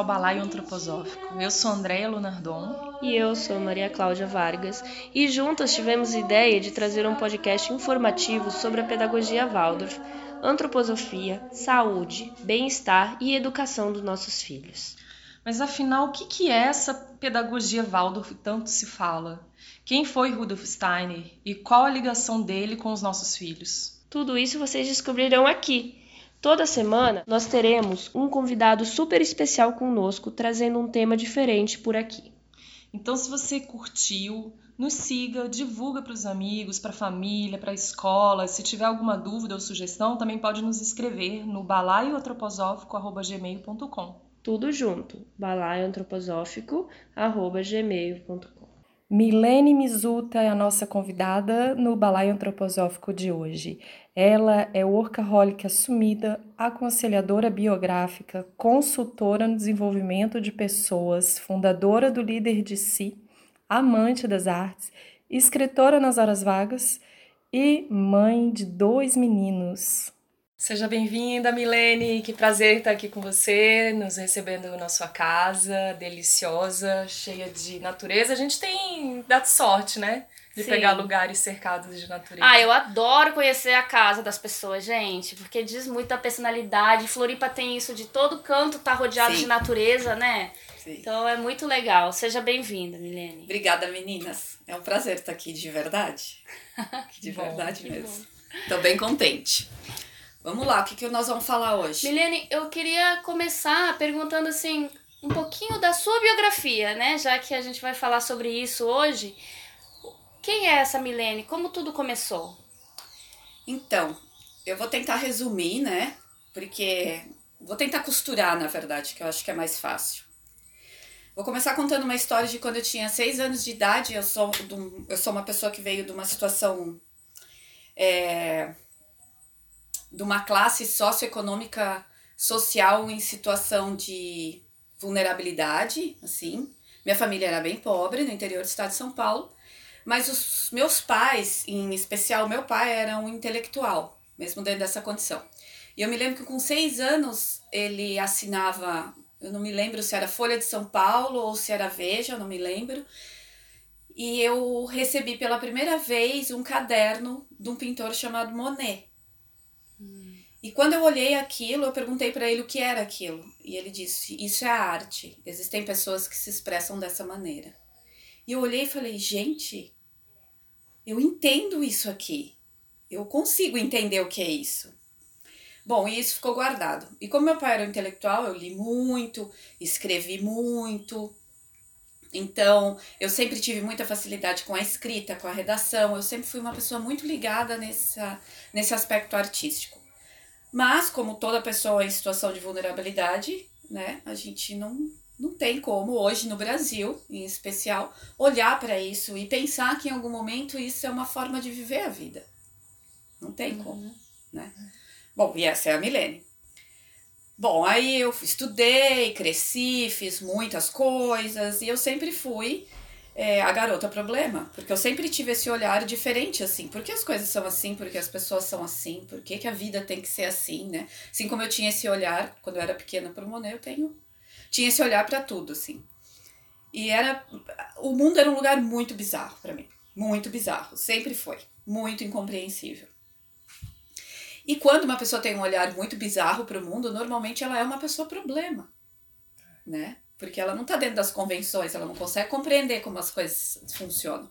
Ao Balaio Antroposófico. Eu sou Andréia Lunardon. E eu sou Maria Cláudia Vargas. E juntas tivemos ideia de trazer um podcast informativo sobre a pedagogia Waldorf, antroposofia, saúde, bem-estar e educação dos nossos filhos. Mas afinal, o que é essa pedagogia Waldorf que tanto se fala? Quem foi Rudolf Steiner e qual a ligação dele com os nossos filhos? Tudo isso vocês descobrirão aqui. Toda semana nós teremos um convidado super especial conosco, trazendo um tema diferente por aqui. Então, se você curtiu, nos siga, divulga para os amigos, para a família, para a escola. Se tiver alguma dúvida ou sugestão, também pode nos escrever no balaioantroposófico.gmail.com. Tudo junto, balaioantroposófico.gmail.com. Milene Mizuta é a nossa convidada no Balaio Antroposófico de hoje. Ela é workaholic assumida, aconselhadora biográfica, consultora no desenvolvimento de pessoas, fundadora do Líder de Si, amante das artes, escritora nas horas vagas e mãe de dois meninos. Seja bem-vinda, Milene. Que prazer estar aqui com você, nos recebendo na sua casa, deliciosa, cheia de natureza. A gente tem dado sorte, né? De Sim. pegar lugares cercados de natureza. Ah, eu adoro conhecer a casa das pessoas, gente, porque diz muito da personalidade. Floripa tem isso de todo canto, tá rodeado Sim. de natureza, né? Sim. Então é muito legal. Seja bem-vinda, Milene. Obrigada, meninas. É um prazer estar aqui de verdade. de bom, verdade mesmo. Estou bem contente. Vamos lá, o que, que nós vamos falar hoje? Milene, eu queria começar perguntando assim um pouquinho da sua biografia, né? Já que a gente vai falar sobre isso hoje. Quem é essa Milene? Como tudo começou? Então, eu vou tentar resumir, né? Porque vou tentar costurar, na verdade, que eu acho que é mais fácil. Vou começar contando uma história de quando eu tinha seis anos de idade. Eu sou, eu sou uma pessoa que veio de uma situação é, de uma classe socioeconômica social em situação de vulnerabilidade, assim. Minha família era bem pobre no interior do estado de São Paulo, mas os meus pais, em especial meu pai, era um intelectual, mesmo dentro dessa condição. E eu me lembro que com seis anos ele assinava, eu não me lembro se era Folha de São Paulo ou se era Veja, eu não me lembro. E eu recebi pela primeira vez um caderno de um pintor chamado Monet. E quando eu olhei aquilo, eu perguntei para ele o que era aquilo. E ele disse: Isso é arte. Existem pessoas que se expressam dessa maneira. E eu olhei e falei: Gente, eu entendo isso aqui. Eu consigo entender o que é isso. Bom, e isso ficou guardado. E como meu pai era um intelectual, eu li muito, escrevi muito. Então, eu sempre tive muita facilidade com a escrita, com a redação. Eu sempre fui uma pessoa muito ligada nessa, nesse aspecto artístico. Mas, como toda pessoa em situação de vulnerabilidade, né, a gente não, não tem como, hoje no Brasil, em especial, olhar para isso e pensar que em algum momento isso é uma forma de viver a vida. Não tem uhum. como, né? Bom, e essa é a Milene. Bom, aí eu estudei, cresci, fiz muitas coisas e eu sempre fui é, a garota problema. Porque eu sempre tive esse olhar diferente, assim. Por que as coisas são assim? Por que as pessoas são assim? Por que, que a vida tem que ser assim, né? Assim como eu tinha esse olhar, quando eu era pequena pro Monet, eu tenho... Tinha esse olhar para tudo, assim. E era... O mundo era um lugar muito bizarro para mim. Muito bizarro. Sempre foi. Muito incompreensível. E quando uma pessoa tem um olhar muito bizarro para o mundo, normalmente ela é uma pessoa problema, né? Porque ela não está dentro das convenções, ela não consegue compreender como as coisas funcionam.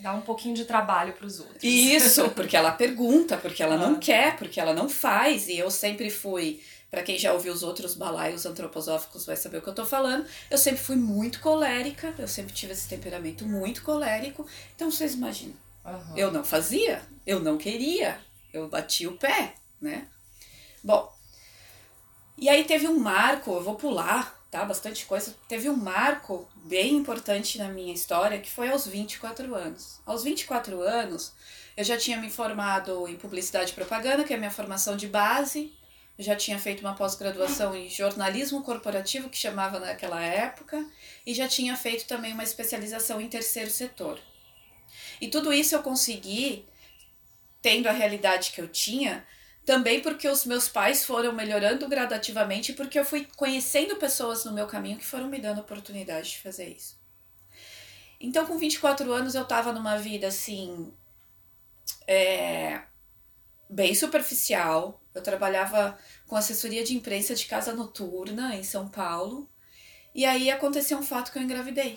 Dá um pouquinho de trabalho para os outros. Isso, porque ela pergunta, porque ela não ah. quer, porque ela não faz. E eu sempre fui, para quem já ouviu os outros balaios antroposóficos vai saber o que eu estou falando, eu sempre fui muito colérica, eu sempre tive esse temperamento muito colérico. Então vocês imaginam, uhum. eu não fazia, eu não queria, eu bati o pé, né? Bom, e aí teve um marco, eu vou pular tá? Bastante coisa. Teve um marco bem importante na minha história que foi aos 24 anos. Aos 24 anos, eu já tinha me formado em publicidade e propaganda, que é a minha formação de base. Eu já tinha feito uma pós-graduação em jornalismo corporativo, que chamava naquela época, e já tinha feito também uma especialização em terceiro setor. E tudo isso eu consegui, tendo a realidade que eu tinha, Também porque os meus pais foram melhorando gradativamente, porque eu fui conhecendo pessoas no meu caminho que foram me dando oportunidade de fazer isso. Então, com 24 anos, eu tava numa vida assim. É, bem superficial. Eu trabalhava com assessoria de imprensa de casa noturna em São Paulo. E aí aconteceu um fato que eu engravidei.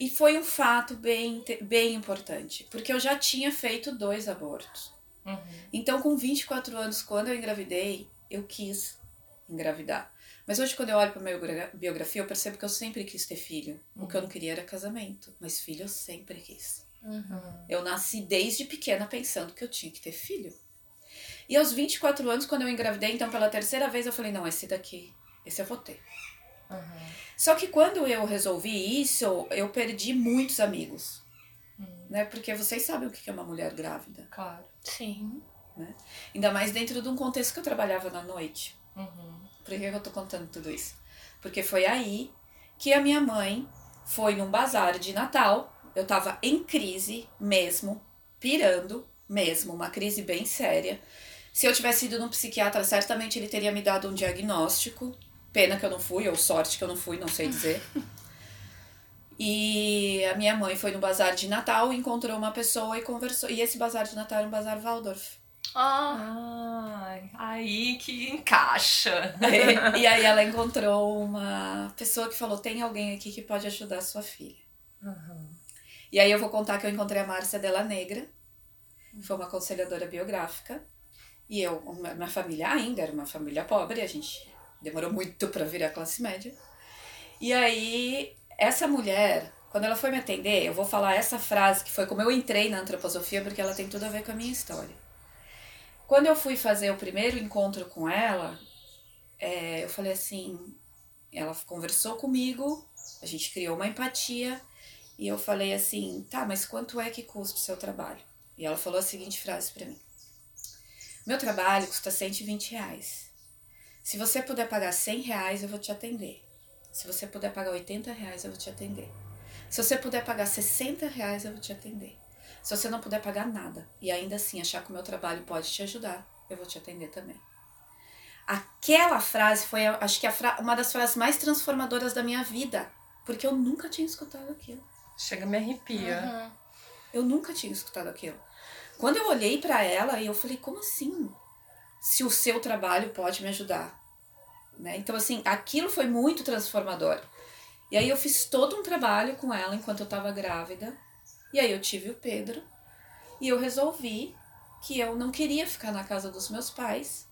E foi um fato bem, bem importante, porque eu já tinha feito dois abortos. Uhum. Então, com 24 anos, quando eu engravidei, eu quis engravidar. Mas hoje, quando eu olho para minha biografia, eu percebo que eu sempre quis ter filho. Uhum. O que eu não queria era casamento, mas filho eu sempre quis. Uhum. Eu nasci desde pequena pensando que eu tinha que ter filho. E aos 24 anos, quando eu engravidei, então pela terceira vez, eu falei: não, esse daqui, esse eu vou ter. Uhum. Só que quando eu resolvi isso, eu perdi muitos amigos. Uhum. Né? Porque vocês sabem o que é uma mulher grávida. Claro. Sim. Né? Ainda mais dentro de um contexto que eu trabalhava na noite. Uhum. Por que eu tô contando tudo isso? Porque foi aí que a minha mãe foi num bazar de Natal. Eu tava em crise mesmo, pirando mesmo, uma crise bem séria. Se eu tivesse ido num psiquiatra, certamente ele teria me dado um diagnóstico. Pena que eu não fui, ou sorte que eu não fui, não sei dizer. E a minha mãe foi no bazar de Natal, encontrou uma pessoa e conversou. E esse bazar de Natal era um bazar Waldorf. Ah, aí que encaixa. É, e aí ela encontrou uma pessoa que falou: tem alguém aqui que pode ajudar a sua filha. Uhum. E aí eu vou contar que eu encontrei a Márcia Della Negra, foi uma aconselhadora biográfica. E eu, minha família ainda era uma família pobre, a gente demorou muito para virar classe média. E aí, essa mulher, quando ela foi me atender, eu vou falar essa frase que foi como eu entrei na antroposofia, porque ela tem tudo a ver com a minha história. Quando eu fui fazer o primeiro encontro com ela, é, eu falei assim: ela conversou comigo, a gente criou uma empatia, e eu falei assim: tá, mas quanto é que custa o seu trabalho? E ela falou a seguinte frase para mim: Meu trabalho custa 120 reais. Se você puder pagar 100 reais, eu vou te atender. Se você puder pagar 80 reais, eu vou te atender. Se você puder pagar 60 reais, eu vou te atender. Se você não puder pagar nada e ainda assim achar que o meu trabalho pode te ajudar, eu vou te atender também. Aquela frase foi, acho que, uma das frases mais transformadoras da minha vida, porque eu nunca tinha escutado aquilo. Chega me arrepia. Uhum. Eu nunca tinha escutado aquilo. Quando eu olhei para ela, eu falei, como assim? Se o seu trabalho pode me ajudar. Né? Então, assim, aquilo foi muito transformador. E aí eu fiz todo um trabalho com ela enquanto eu estava grávida. E aí eu tive o Pedro. E eu resolvi que eu não queria ficar na casa dos meus pais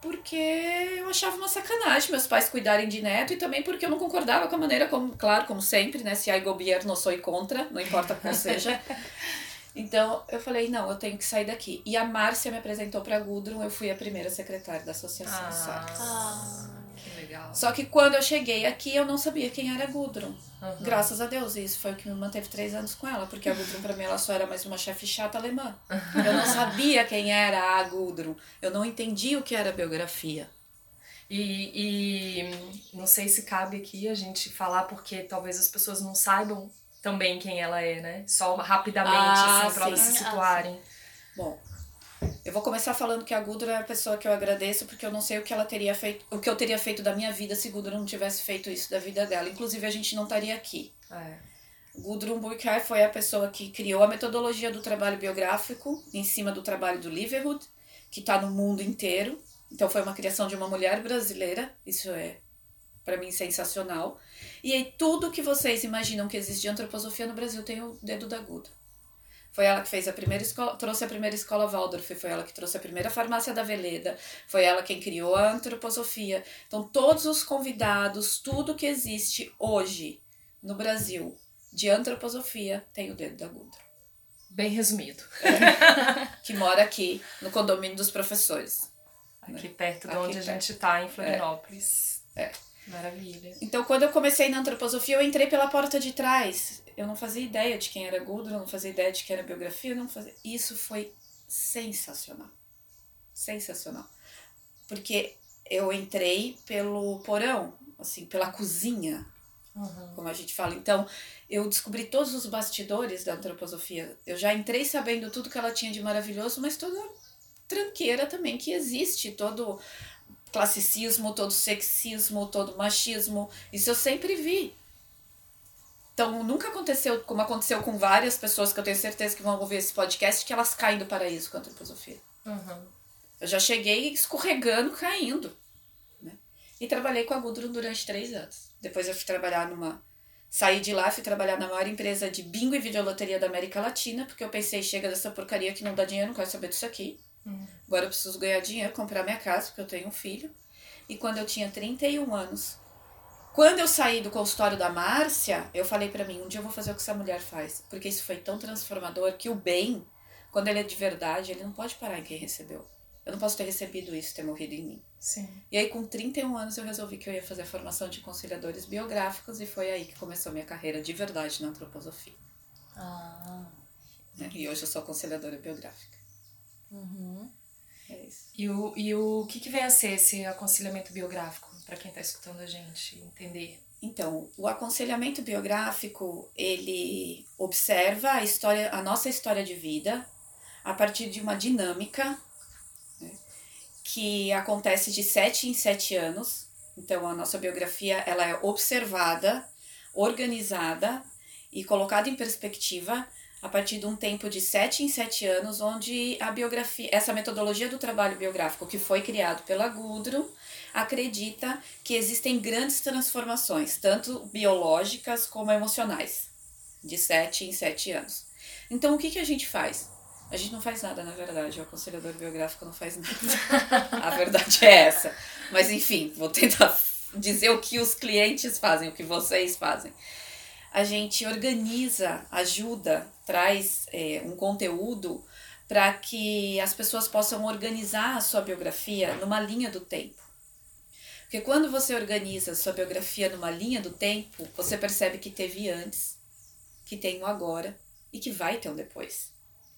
porque eu achava uma sacanagem meus pais cuidarem de neto e também porque eu não concordava com a maneira como, claro, como sempre, né? Se há governo, sou contra, não importa qual seja. Então eu falei, não, eu tenho que sair daqui. E a Márcia me apresentou para Gudrun, eu fui a primeira secretária da associação ah, Ah. Que legal. Só que quando eu cheguei aqui, eu não sabia quem era Gudrun. Uhum. Graças a Deus, e isso foi o que me manteve três anos com ela, porque a Gudrun para mim ela só era mais uma chefe chata alemã. Eu não sabia quem era a Gudrun. Eu não entendia o que era biografia. E, e não sei se cabe aqui a gente falar, porque talvez as pessoas não saibam também quem ela é, né? Só rapidamente, ah, assim, pra elas se situarem. Ah, Bom, eu vou começar falando que a Gudrun é a pessoa que eu agradeço, porque eu não sei o que ela teria feito, o que eu teria feito da minha vida se Gudrun não tivesse feito isso da vida dela. Inclusive, a gente não estaria aqui. É. Gudrun Burkhardt foi a pessoa que criou a metodologia do trabalho biográfico em cima do trabalho do Liverwood, que está no mundo inteiro. Então, foi uma criação de uma mulher brasileira. Isso é, para mim, sensacional. E aí, tudo que vocês imaginam que existe de antroposofia no Brasil tem o dedo da Gudrun. Foi ela que fez a primeira escola, trouxe a primeira escola Waldorf, foi ela que trouxe a primeira farmácia da Veleda, foi ela quem criou a antroposofia. Então, todos os convidados, tudo que existe hoje no Brasil de antroposofia tem o dedo da Gudra. Bem resumido. É, que mora aqui no condomínio dos professores. Aqui né? perto de aqui onde perto. a gente está, em Florianópolis. É. é. Maravilha. Então, quando eu comecei na antroposofia, eu entrei pela porta de trás. Eu não fazia ideia de quem era Gudrun, não fazia ideia de quem era biografia, não fazia. Isso foi sensacional. Sensacional. Porque eu entrei pelo porão, assim, pela cozinha, uhum. como a gente fala. Então, eu descobri todos os bastidores da antroposofia. Eu já entrei sabendo tudo que ela tinha de maravilhoso, mas toda tranqueira também que existe, todo classicismo, todo sexismo, todo machismo. Isso eu sempre vi. Então, nunca aconteceu, como aconteceu com várias pessoas que eu tenho certeza que vão ouvir esse podcast, que elas caem do paraíso com a antroposofia. Uhum. Eu já cheguei escorregando, caindo. Né? E trabalhei com a Gudrun durante três anos. Depois eu fui trabalhar numa. Saí de lá, fui trabalhar na maior empresa de bingo e videoloteria da América Latina, porque eu pensei, chega dessa porcaria que não dá dinheiro, não quero saber disso aqui. Agora eu preciso ganhar dinheiro, comprar minha casa, porque eu tenho um filho. E quando eu tinha 31 anos, quando eu saí do consultório da Márcia, eu falei para mim, um dia eu vou fazer o que essa mulher faz. Porque isso foi tão transformador que o bem, quando ele é de verdade, ele não pode parar em quem recebeu. Eu não posso ter recebido isso, ter morrido em mim. Sim. E aí, com 31 anos, eu resolvi que eu ia fazer a formação de conciliadores biográficos e foi aí que começou minha carreira de verdade na antroposofia. Ah. Né? E hoje eu sou conciliadora biográfica. Uhum. É isso. E o, e o que, que vem a ser esse aconselhamento biográfico? para quem está escutando a gente entender? Então, o aconselhamento biográfico, ele observa a história, a nossa história de vida a partir de uma dinâmica né, que acontece de sete em sete anos. Então, a nossa biografia ela é observada, organizada e colocada em perspectiva a partir de um tempo de sete em sete anos, onde a biografia, essa metodologia do trabalho biográfico que foi criado pela Gudrun, acredita que existem grandes transformações, tanto biológicas como emocionais, de 7 em 7 anos. Então, o que, que a gente faz? A gente não faz nada, na verdade. O aconselhador biográfico não faz nada. a verdade é essa. Mas, enfim, vou tentar dizer o que os clientes fazem, o que vocês fazem. A gente organiza, ajuda, traz é, um conteúdo para que as pessoas possam organizar a sua biografia numa linha do tempo. Porque quando você organiza sua biografia numa linha do tempo, você percebe que teve antes, que tem um agora e que vai ter um depois.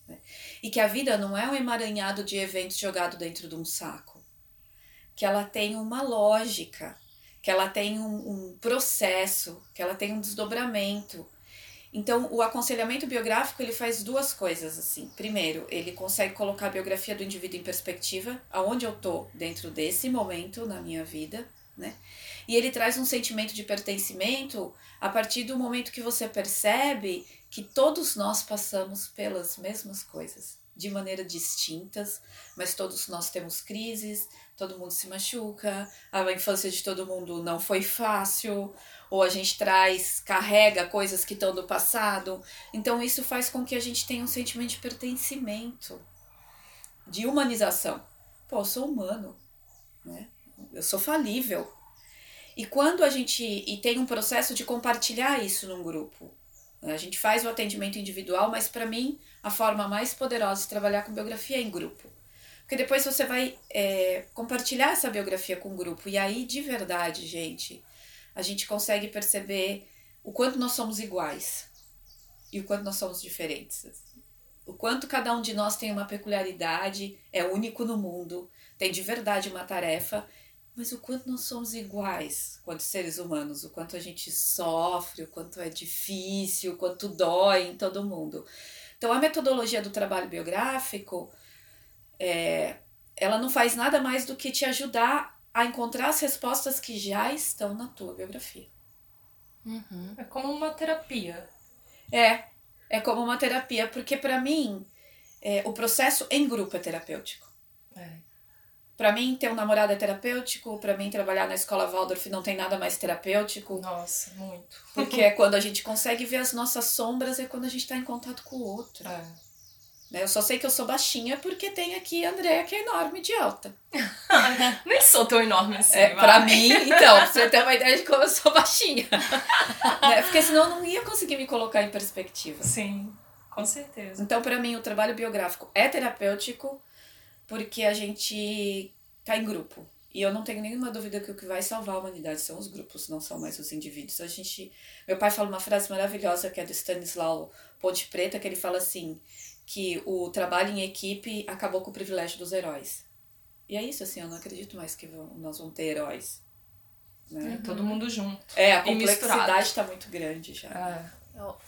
Né? E que a vida não é um emaranhado de eventos jogado dentro de um saco. Que ela tem uma lógica, que ela tem um, um processo, que ela tem um desdobramento. Então, o aconselhamento biográfico ele faz duas coisas assim. Primeiro, ele consegue colocar a biografia do indivíduo em perspectiva, aonde eu tô dentro desse momento na minha vida, né? E ele traz um sentimento de pertencimento a partir do momento que você percebe que todos nós passamos pelas mesmas coisas, de maneira distintas, mas todos nós temos crises, todo mundo se machuca, a infância de todo mundo não foi fácil, ou a gente traz, carrega coisas que estão do passado. Então isso faz com que a gente tenha um sentimento de pertencimento, de humanização. Pô, eu sou humano, né? Eu sou falível. E quando a gente e tem um processo de compartilhar isso num grupo, a gente faz o atendimento individual, mas para mim a forma mais poderosa de trabalhar com biografia é em grupo. Porque depois você vai é, compartilhar essa biografia com o grupo. E aí, de verdade, gente, a gente consegue perceber o quanto nós somos iguais e o quanto nós somos diferentes. O quanto cada um de nós tem uma peculiaridade, é único no mundo, tem de verdade uma tarefa, mas o quanto nós somos iguais quanto seres humanos, o quanto a gente sofre, o quanto é difícil, o quanto dói em todo mundo. Então, a metodologia do trabalho biográfico, é, ela não faz nada mais do que te ajudar a encontrar as respostas que já estão na tua biografia. Uhum. É como uma terapia. É, é como uma terapia, porque para mim é, o processo em grupo é terapêutico. É. Para mim, ter um namorado é terapêutico. Para mim, trabalhar na escola Waldorf não tem nada mais terapêutico. Nossa, muito. Porque é quando a gente consegue ver as nossas sombras, é quando a gente está em contato com o outro. É. Né? Eu só sei que eu sou baixinha porque tem aqui a Andrea que é enorme de alta. Nem sou tão enorme assim. É, pra mim, então, pra você ter uma ideia de como eu sou baixinha. né? Porque senão eu não ia conseguir me colocar em perspectiva. Sim, com certeza. Então, para mim, o trabalho biográfico é terapêutico porque a gente tá em grupo. E eu não tenho nenhuma dúvida que o que vai salvar a humanidade são os grupos, não são mais os indivíduos. A gente, meu pai fala uma frase maravilhosa que é do Stanislau Ponte Preta, que ele fala assim: que o trabalho em equipe acabou com o privilégio dos heróis. E é isso, assim, eu não acredito mais que nós vamos ter heróis. Né? É, todo mundo junto. É, a complexidade está muito grande já. É,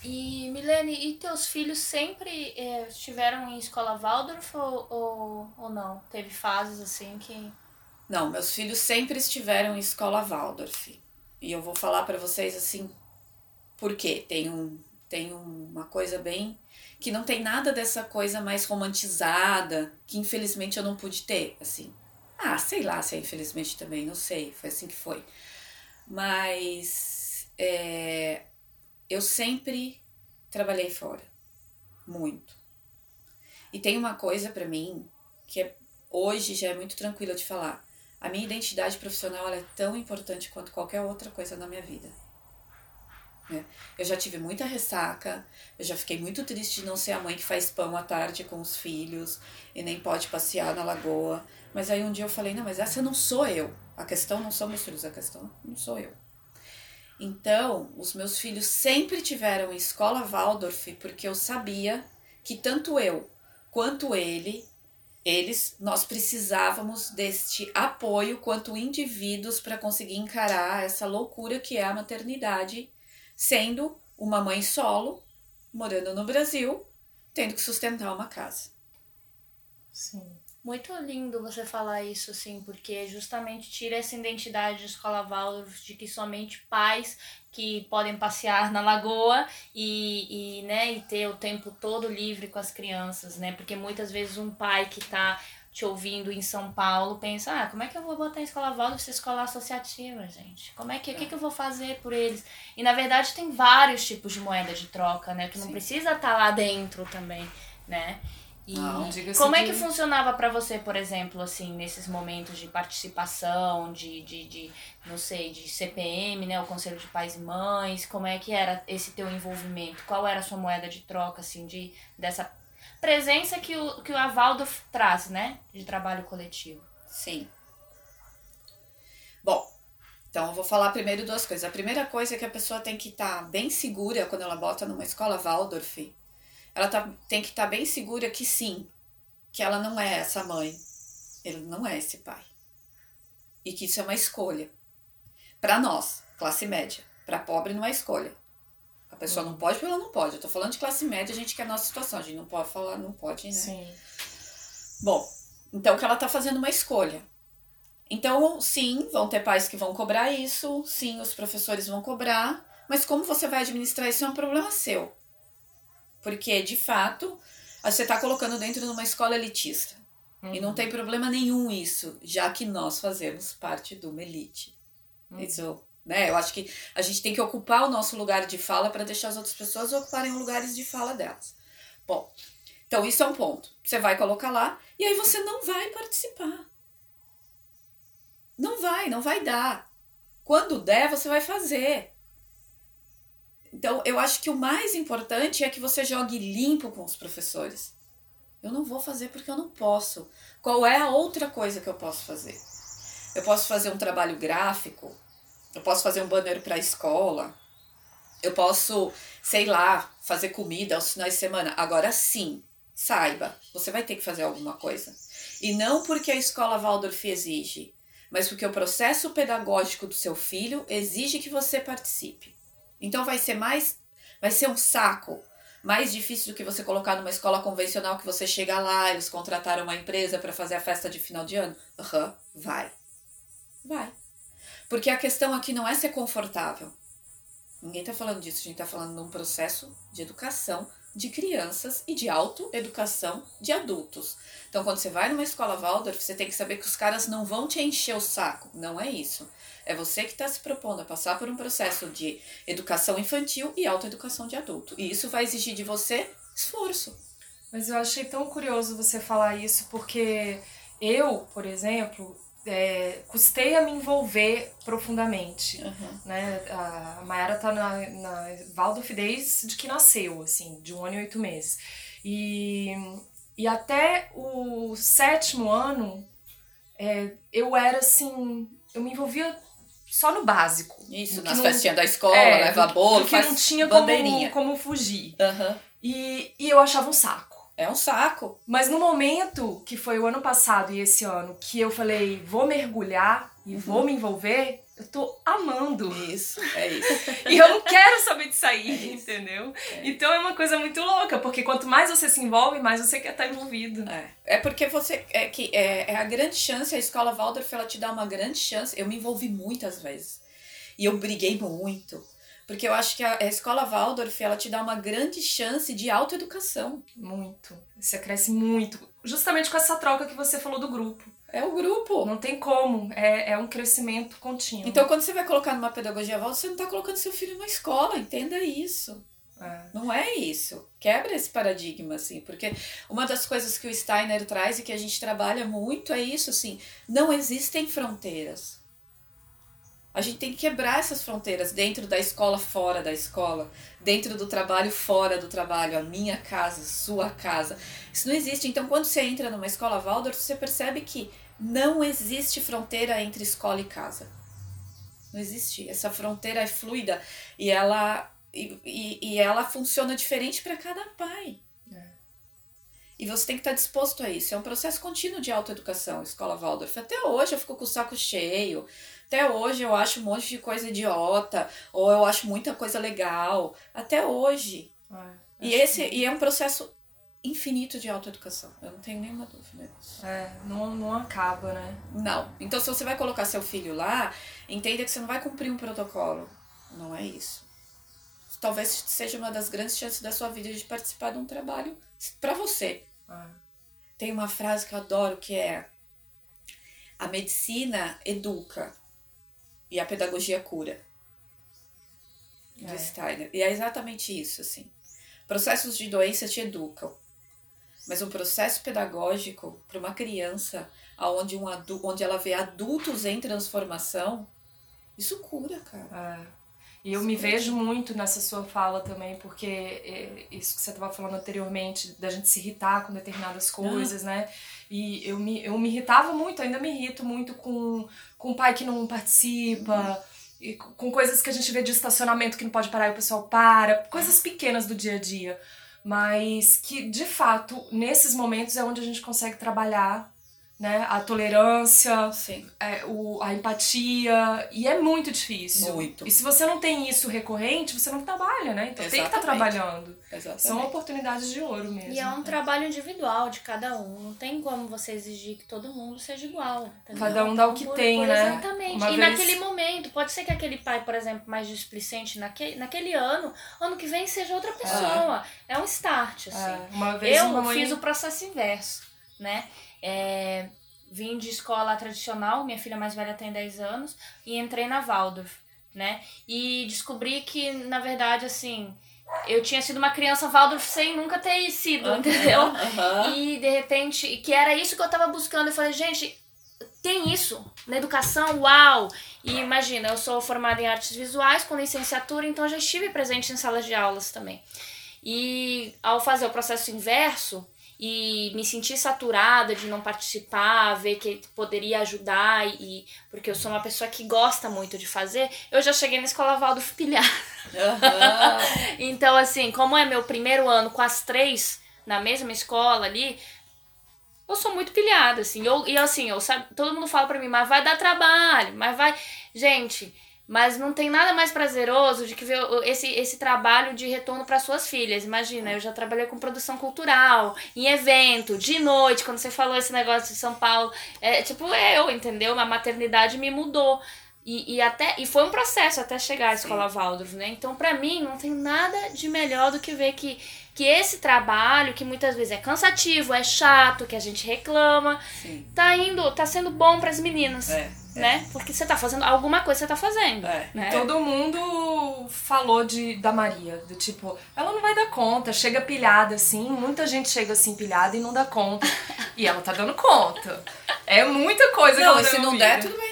E Milene, e teus filhos sempre é, estiveram em escola Waldorf ou, ou, ou não? Teve fases assim que. Não, meus filhos sempre estiveram em escola Waldorf. E eu vou falar para vocês assim, por quê? Tem, um, tem uma coisa bem. que não tem nada dessa coisa mais romantizada, que infelizmente eu não pude ter, assim. Ah, sei lá se é infelizmente também, não sei, foi assim que foi. Mas. É, eu sempre trabalhei fora. Muito. E tem uma coisa para mim que é, hoje já é muito tranquila de falar. A minha identidade profissional é tão importante quanto qualquer outra coisa na minha vida. Né? Eu já tive muita ressaca, eu já fiquei muito triste de não ser a mãe que faz pão à tarde com os filhos e nem pode passear na lagoa. Mas aí um dia eu falei: não, mas essa não sou eu. A questão não são meus filhos, a questão não sou eu. Então, os meus filhos sempre tiveram escola Waldorf porque eu sabia que tanto eu quanto ele, eles, nós precisávamos deste apoio quanto indivíduos para conseguir encarar essa loucura que é a maternidade, sendo uma mãe solo, morando no Brasil, tendo que sustentar uma casa. Sim. Muito lindo você falar isso, assim, porque justamente tira essa identidade de escola Waldorf de que somente pais que podem passear na lagoa e, e, né, e ter o tempo todo livre com as crianças, né? Porque muitas vezes um pai que está te ouvindo em São Paulo pensa, ah, como é que eu vou botar a escola Waldorf se escola associativa, gente? Como é que, o que, que eu vou fazer por eles? E na verdade tem vários tipos de moeda de troca, né? Que não Sim. precisa estar tá lá dentro também, né? E não, como é que funcionava para você, por exemplo, assim, nesses momentos de participação, de, de, de, não sei, de CPM, né, o Conselho de Pais e Mães, como é que era esse teu envolvimento? Qual era a sua moeda de troca, assim, de, dessa presença que o, que o Avaldo traz, né, de trabalho coletivo? Sim. Bom, então eu vou falar primeiro duas coisas. A primeira coisa é que a pessoa tem que estar tá bem segura quando ela bota numa escola Waldorf, ela tá, tem que estar tá bem segura que sim, que ela não é essa mãe, ele não é esse pai. E que isso é uma escolha. Para nós, classe média. Para pobre não é escolha. A pessoa não pode porque ela não pode. Eu tô falando de classe média, a gente quer a nossa situação. A gente não pode falar, não pode, né? Sim. Bom, então que ela tá fazendo uma escolha. Então, sim, vão ter pais que vão cobrar isso, sim, os professores vão cobrar, mas como você vai administrar isso é um problema seu. Porque, de fato, você está colocando dentro de uma escola elitista. Uhum. E não uhum. tem problema nenhum isso, já que nós fazemos parte de uma elite. Uhum. Isso, né? Eu acho que a gente tem que ocupar o nosso lugar de fala para deixar as outras pessoas ocuparem os lugares de fala delas. Bom, então isso é um ponto. Você vai colocar lá e aí você não vai participar. Não vai, não vai dar. Quando der, você vai fazer. Então, eu acho que o mais importante é que você jogue limpo com os professores. Eu não vou fazer porque eu não posso. Qual é a outra coisa que eu posso fazer? Eu posso fazer um trabalho gráfico, eu posso fazer um banner para a escola, eu posso, sei lá, fazer comida aos finais de semana. Agora sim, saiba, você vai ter que fazer alguma coisa. E não porque a escola Waldorf exige, mas porque o processo pedagógico do seu filho exige que você participe. Então vai ser mais, vai ser um saco mais difícil do que você colocar numa escola convencional que você chega lá, eles contrataram uma empresa para fazer a festa de final de ano. Uhum, vai. Vai. Porque a questão aqui não é ser confortável. Ninguém tá falando disso, a gente tá falando de um processo de educação de crianças e de autoeducação de adultos. Então, quando você vai numa escola Waldorf, você tem que saber que os caras não vão te encher o saco. Não é isso. É você que está se propondo a passar por um processo de educação infantil e autoeducação de adulto. E isso vai exigir de você esforço. Mas eu achei tão curioso você falar isso, porque eu, por exemplo, é, custei a me envolver profundamente. Uhum. Né? A Mayara tá na, na Waldorf desde que nasceu, assim, de um ano e oito meses. E, e até o sétimo ano, é, eu era assim, eu me envolvia só no básico. Isso, nas não, festinhas da escola, é, leva bolo, porque não tinha como, como fugir. Uhum. E, e eu achava um saco. É um saco. Mas no momento que foi o ano passado e esse ano, que eu falei, vou mergulhar e uhum. vou me envolver, eu tô amando. Isso, é isso. e eu não quero saber de sair, é entendeu? É. Então é uma coisa muito louca, porque quanto mais você se envolve, mais você quer estar envolvido. É, é porque você. É que é, é a grande chance, a escola Waldorf, ela te dá uma grande chance. Eu me envolvi muitas vezes. E eu briguei muito. Porque eu acho que a, a escola Waldorf, ela te dá uma grande chance de autoeducação. Muito. Você cresce muito. Justamente com essa troca que você falou do grupo. É o grupo. Não tem como. É, é um crescimento contínuo. Então, quando você vai colocar numa pedagogia volta, você não está colocando seu filho numa escola. Entenda isso. É. Não é isso. Quebra esse paradigma, assim, porque uma das coisas que o Steiner traz e que a gente trabalha muito é isso, assim, não existem fronteiras. A gente tem que quebrar essas fronteiras dentro da escola, fora da escola, dentro do trabalho, fora do trabalho, a minha casa, sua casa. Isso não existe. Então, quando você entra numa escola Waldorf, você percebe que não existe fronteira entre escola e casa. Não existe. Essa fronteira é fluida e ela, e, e, e ela funciona diferente para cada pai. É. E você tem que estar disposto a isso. É um processo contínuo de autoeducação, escola Waldorf. Até hoje eu fico com o saco cheio. Até hoje eu acho um monte de coisa idiota. Ou eu acho muita coisa legal. Até hoje. É, e, esse, que... e é um processo infinito de autoeducação. Eu não tenho nenhuma dúvida disso. É, não, não acaba, né? Não. Então, se você vai colocar seu filho lá, entenda que você não vai cumprir um protocolo. Não é isso. Talvez seja uma das grandes chances da sua vida de participar de um trabalho para você. É. Tem uma frase que eu adoro que é: A medicina educa e a pedagogia cura. É. Steiner. E é exatamente isso, assim. Processos de doença te educam mas um processo pedagógico para uma criança onde, um onde ela vê adultos em transformação, isso cura, cara. É. E eu me vejo muito nessa sua fala também, porque é, isso que você estava falando anteriormente, da gente se irritar com determinadas coisas, né? E eu me, eu me irritava muito, ainda me irrito muito com, com o pai que não participa, e com coisas que a gente vê de estacionamento que não pode parar e o pessoal para, coisas pequenas do dia a dia. Mas que de fato nesses momentos é onde a gente consegue trabalhar né? A tolerância, Sim. É, o, a empatia. E é muito difícil. Muito. E se você não tem isso recorrente, você não trabalha, né? Então Exatamente. tem que estar tá trabalhando. Exatamente. São oportunidades de ouro mesmo. E é um né? trabalho individual de cada um. Não tem como você exigir que todo mundo seja igual. Entendeu? Cada um dá o que por, tem, por, né? Exatamente. Uma e vez... naquele momento, pode ser que aquele pai, por exemplo, mais displicente naquele, naquele ano, ano que vem seja outra pessoa. É, é um start, assim. É. Uma vez Eu uma mãe... fiz o processo inverso, né? É, vim de escola tradicional, minha filha mais velha tem 10 anos, e entrei na Waldorf, né? E descobri que, na verdade, assim, eu tinha sido uma criança Waldorf sem nunca ter sido, uhum, entendeu? Uhum. E, de repente, que era isso que eu tava buscando. Eu falei, gente, tem isso na educação, uau! E imagina, eu sou formada em artes visuais com licenciatura, então já estive presente em salas de aulas também. E ao fazer o processo inverso, e me sentir saturada de não participar, ver que poderia ajudar e porque eu sou uma pessoa que gosta muito de fazer, eu já cheguei na escola Valdo Pilhar. Uhum. então assim, como é meu primeiro ano com as três na mesma escola ali, eu sou muito pilhada assim. Eu, e assim, eu sabe, todo mundo fala para mim, mas vai dar trabalho, mas vai, gente, mas não tem nada mais prazeroso de que ver esse, esse trabalho de retorno para suas filhas. Imagina, eu já trabalhei com produção cultural, em evento, de noite, quando você falou esse negócio de São Paulo. É tipo eu, entendeu? A maternidade me mudou. E, e, até, e foi um processo até chegar à escola Sim. Waldorf, né? Então, para mim, não tem nada de melhor do que ver que, que esse trabalho, que muitas vezes é cansativo, é chato, que a gente reclama, Sim. tá indo, tá sendo bom para as meninas. É, é. né? É. Porque você tá fazendo alguma coisa você tá fazendo. É. Né? Todo mundo falou de da Maria, do tipo, ela não vai dar conta, chega pilhada assim, muita gente chega assim pilhada e não dá conta. e ela tá dando conta. É muita coisa não, que ela se não der, tudo bem.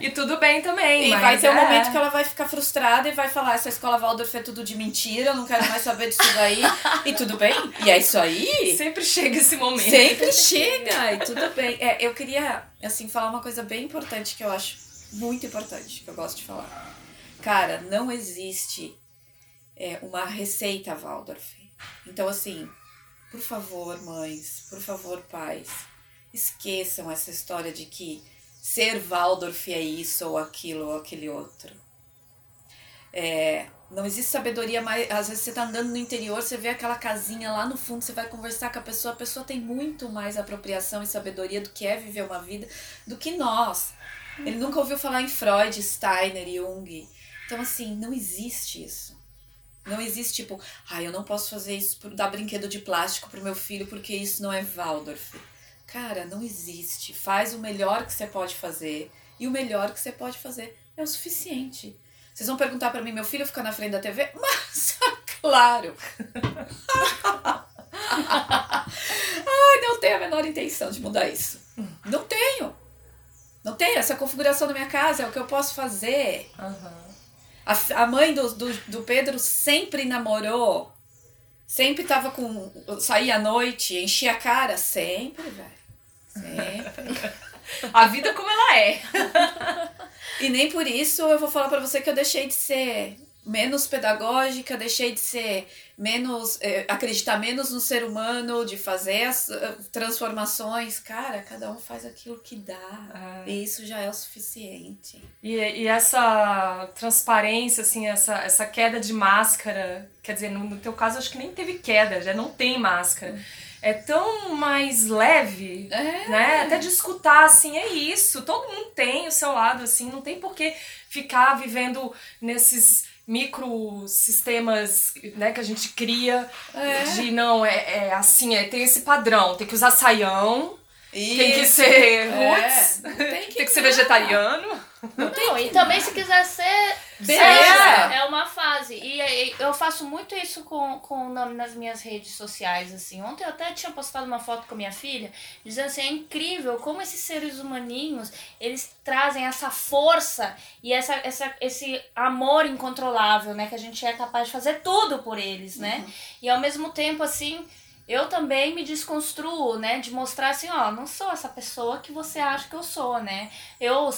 E tudo bem também. E vai ter é. um momento que ela vai ficar frustrada e vai falar: essa escola Waldorf é tudo de mentira, eu não quero mais saber disso daí. e tudo bem? E é isso aí? Sempre chega esse momento. Sempre chega, e tudo bem. É, eu queria, assim, falar uma coisa bem importante que eu acho muito importante, que eu gosto de falar. Cara, não existe é, uma receita Waldorf. Então, assim, por favor, mães, por favor, pais, esqueçam essa história de que ser Waldorf é isso ou aquilo ou aquele outro. É, não existe sabedoria mais. Às vezes você tá andando no interior, você vê aquela casinha lá no fundo, você vai conversar com a pessoa, a pessoa tem muito mais apropriação e sabedoria do que é viver uma vida do que nós. Ele nunca ouviu falar em Freud, Steiner, Jung. Então, assim, não existe isso. Não existe tipo, ah, eu não posso fazer isso, dar brinquedo de plástico pro meu filho porque isso não é Waldorf. Cara, não existe. Faz o melhor que você pode fazer. E o melhor que você pode fazer é o suficiente. Vocês vão perguntar para mim, meu filho fica na frente da TV? Mas, claro! Ai, não tenho a menor intenção de mudar isso. Não tenho. Não tenho. Essa configuração da minha casa é o que eu posso fazer. Uhum. A, a mãe do, do, do Pedro sempre namorou. Sempre tava com. saía à noite, enchia a cara. Sempre, velho. Sempre. a vida como ela é. e nem por isso eu vou falar para você que eu deixei de ser menos pedagógica, deixei de ser menos é, acreditar menos no ser humano, de fazer as uh, transformações. Cara, cada um faz aquilo que dá. É. E isso já é o suficiente. E, e essa transparência, assim, essa, essa queda de máscara, quer dizer, no, no teu caso acho que nem teve queda, já não tem máscara. É tão mais leve, é. né? Até de escutar, assim, é isso. Todo mundo tem o seu lado, assim, não tem por que ficar vivendo nesses microsistemas né, que a gente cria é. de não, é, é assim, é, tem esse padrão, tem que usar saião, Isso. tem que ser roots, é. tem, que, tem que ser vegetariano. Não, não e também se quiser ser Beleza. É uma fase. E eu faço muito isso com, com nas minhas redes sociais, assim. Ontem eu até tinha postado uma foto com a minha filha, dizendo assim, é incrível como esses seres humaninhos, eles trazem essa força e essa, essa, esse amor incontrolável, né? Que a gente é capaz de fazer tudo por eles, né? Uhum. E ao mesmo tempo, assim eu também me desconstruo, né? De mostrar assim, ó, não sou essa pessoa que você acha que eu sou, né? Eu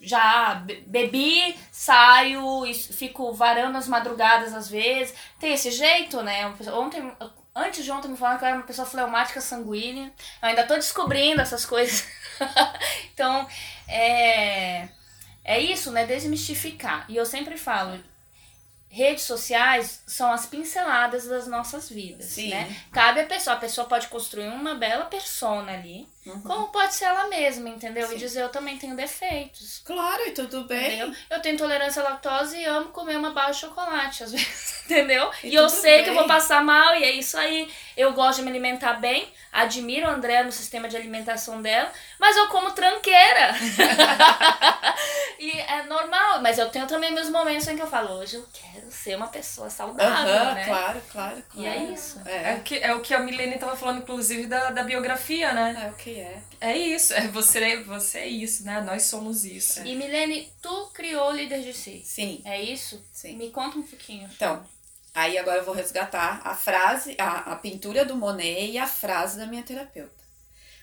já bebi, saio, fico varando as madrugadas às vezes. Tem esse jeito, né? Ontem, antes de ontem me falaram que eu era uma pessoa fleumática sanguínea. Eu ainda tô descobrindo essas coisas. então, é. É isso, né? Desmistificar. E eu sempre falo, redes sociais são as pinceladas das nossas vidas, Sim. né? Cabe a pessoa, a pessoa pode construir uma bela persona ali, uhum. como pode ser ela mesma, entendeu? Sim. E dizer eu também tenho defeitos. Claro, e tudo bem. Entendeu? Eu tenho intolerância à lactose e amo comer uma barra de chocolate às vezes, entendeu? E, e eu sei bem. que eu vou passar mal e é isso aí. Eu gosto de me alimentar bem, admiro a André no sistema de alimentação dela, mas eu como tranqueira. e é normal, mas eu tenho também meus momentos em que eu falo, hoje eu quero ser uma pessoa saudável, uhum, né? Claro, claro, claro. E é isso. É, é, o, que, é o que a Milene estava falando, inclusive, da, da biografia, né? É o que é. É isso, é você, você é isso, né? Nós somos isso. E Milene, tu criou o Líder de Si. Sim. É isso? Sim. Me conta um pouquinho. Então, aí agora eu vou resgatar a frase, a, a pintura do Monet e a frase da minha terapeuta.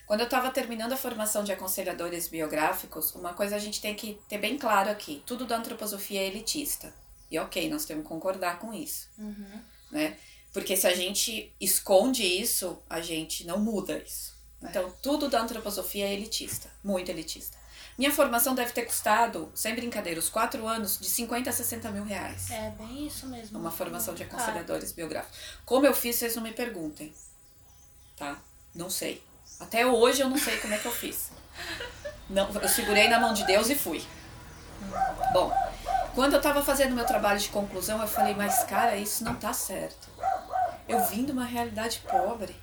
Quando eu estava terminando a formação de aconselhadores biográficos, uma coisa a gente tem que ter bem claro aqui: tudo da antroposofia é elitista. E ok, nós temos que concordar com isso. Uhum. Né? Porque se a gente esconde isso, a gente não muda isso. É. Então, tudo da antroposofia é elitista, muito elitista. Minha formação deve ter custado, sem brincadeira, os quatro anos, de 50 a 60 mil reais. É, bem isso mesmo. Uma formação de aconselhadores biográficos. Como eu fiz, vocês não me perguntem. Tá? Não sei. Até hoje eu não sei como é que eu fiz. Não, eu segurei na mão de Deus e fui. Bom, quando eu estava fazendo meu trabalho de conclusão, eu falei, mas cara, isso não tá certo. Eu vim de uma realidade pobre.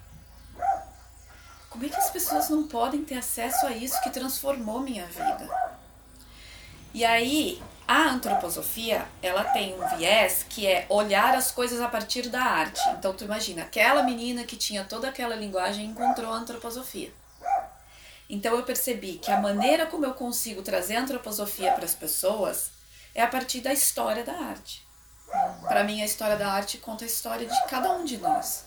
Como é que as pessoas não podem ter acesso a isso que transformou minha vida? E aí, a antroposofia, ela tem um viés que é olhar as coisas a partir da arte. Então tu imagina, aquela menina que tinha toda aquela linguagem encontrou a antroposofia. Então eu percebi que a maneira como eu consigo trazer a antroposofia para as pessoas é a partir da história da arte. Para mim a história da arte conta a história de cada um de nós,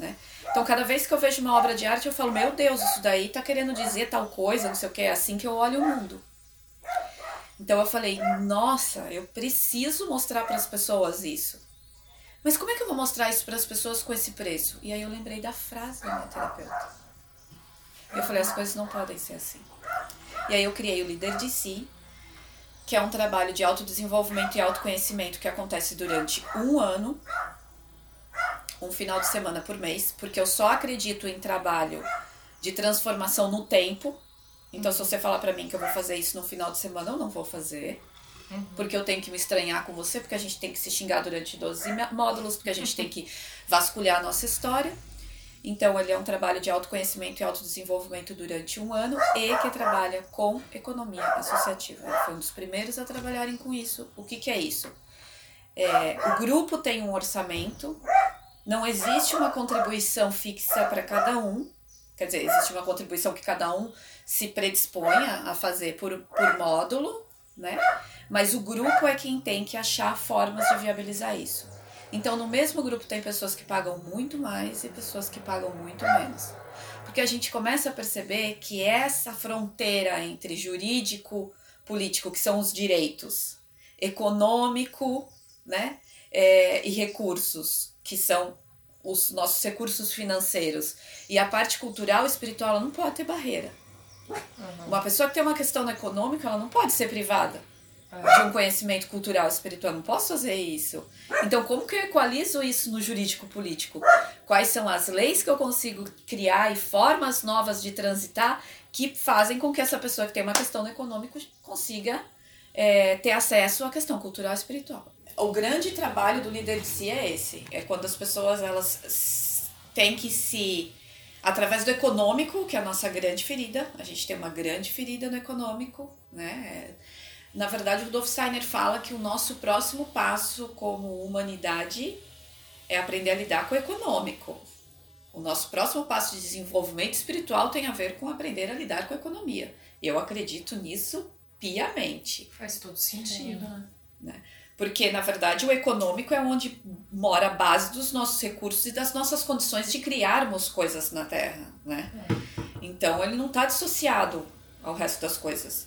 né? Então cada vez que eu vejo uma obra de arte eu falo, meu Deus, isso daí tá querendo dizer tal coisa, não sei o que, é assim que eu olho o mundo. Então eu falei, nossa, eu preciso mostrar para as pessoas isso. Mas como é que eu vou mostrar isso para as pessoas com esse preço? E aí eu lembrei da frase da minha terapeuta. Eu falei, as coisas não podem ser assim. E aí eu criei o Líder de Si, que é um trabalho de autodesenvolvimento e autoconhecimento que acontece durante um ano, um final de semana por mês, porque eu só acredito em trabalho de transformação no tempo. Então, se você falar para mim que eu vou fazer isso no final de semana, eu não vou fazer. Uhum. Porque eu tenho que me estranhar com você, porque a gente tem que se xingar durante 12 módulos, porque a gente tem que vasculhar a nossa história. Então, ele é um trabalho de autoconhecimento e autodesenvolvimento durante um ano e que trabalha com economia associativa. Ele foi um dos primeiros a trabalharem com isso. O que, que é isso? É, o grupo tem um orçamento, não existe uma contribuição fixa para cada um, quer dizer, existe uma contribuição que cada um se predisponha a fazer por, por módulo, né? Mas o grupo é quem tem que achar formas de viabilizar isso. Então, no mesmo grupo tem pessoas que pagam muito mais e pessoas que pagam muito menos. Porque a gente começa a perceber que essa fronteira entre jurídico, político, que são os direitos, econômico, né, é, e recursos, que são os nossos recursos financeiros, e a parte cultural e espiritual, ela não pode ter barreira. Uhum. Uma pessoa que tem uma questão econômica, ela não pode ser privada de um conhecimento cultural e espiritual. Não posso fazer isso. Então, como que eu equalizo isso no jurídico político? Quais são as leis que eu consigo criar e formas novas de transitar que fazem com que essa pessoa que tem uma questão econômica consiga é, ter acesso à questão cultural e espiritual? O grande trabalho do líder de si é esse. É quando as pessoas elas têm que se através do econômico, que é a nossa grande ferida. A gente tem uma grande ferida no econômico, né? Na verdade, o Rudolf Steiner fala que o nosso próximo passo como humanidade é aprender a lidar com o econômico. O nosso próximo passo de desenvolvimento espiritual tem a ver com aprender a lidar com a economia. Eu acredito nisso piamente. Faz todo sentido, né? né? Porque, na verdade, o econômico é onde mora a base dos nossos recursos e das nossas condições de criarmos coisas na Terra, né? É. Então, ele não está dissociado ao resto das coisas.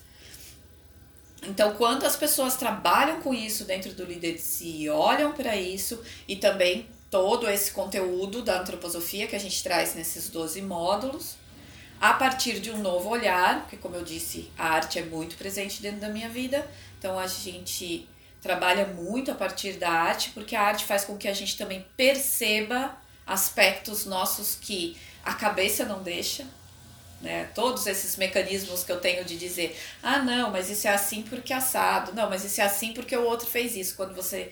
Então, quando as pessoas trabalham com isso dentro do líder de si, olham para isso e também todo esse conteúdo da antroposofia que a gente traz nesses 12 módulos, a partir de um novo olhar, porque como eu disse, a arte é muito presente dentro da minha vida, então a gente trabalha muito a partir da arte, porque a arte faz com que a gente também perceba aspectos nossos que a cabeça não deixa, né? Todos esses mecanismos que eu tenho de dizer, ah, não, mas isso é assim porque é assado, não, mas isso é assim porque o outro fez isso. Quando você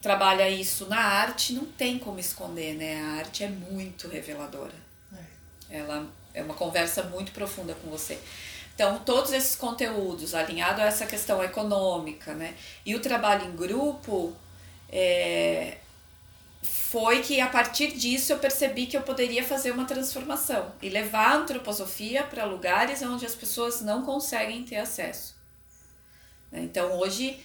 trabalha isso na arte, não tem como esconder, né? A arte é muito reveladora. É. Ela é uma conversa muito profunda com você. Então, todos esses conteúdos alinhados a essa questão econômica, né? E o trabalho em grupo, é, foi que a partir disso eu percebi que eu poderia fazer uma transformação e levar a antroposofia para lugares onde as pessoas não conseguem ter acesso. Né? Então hoje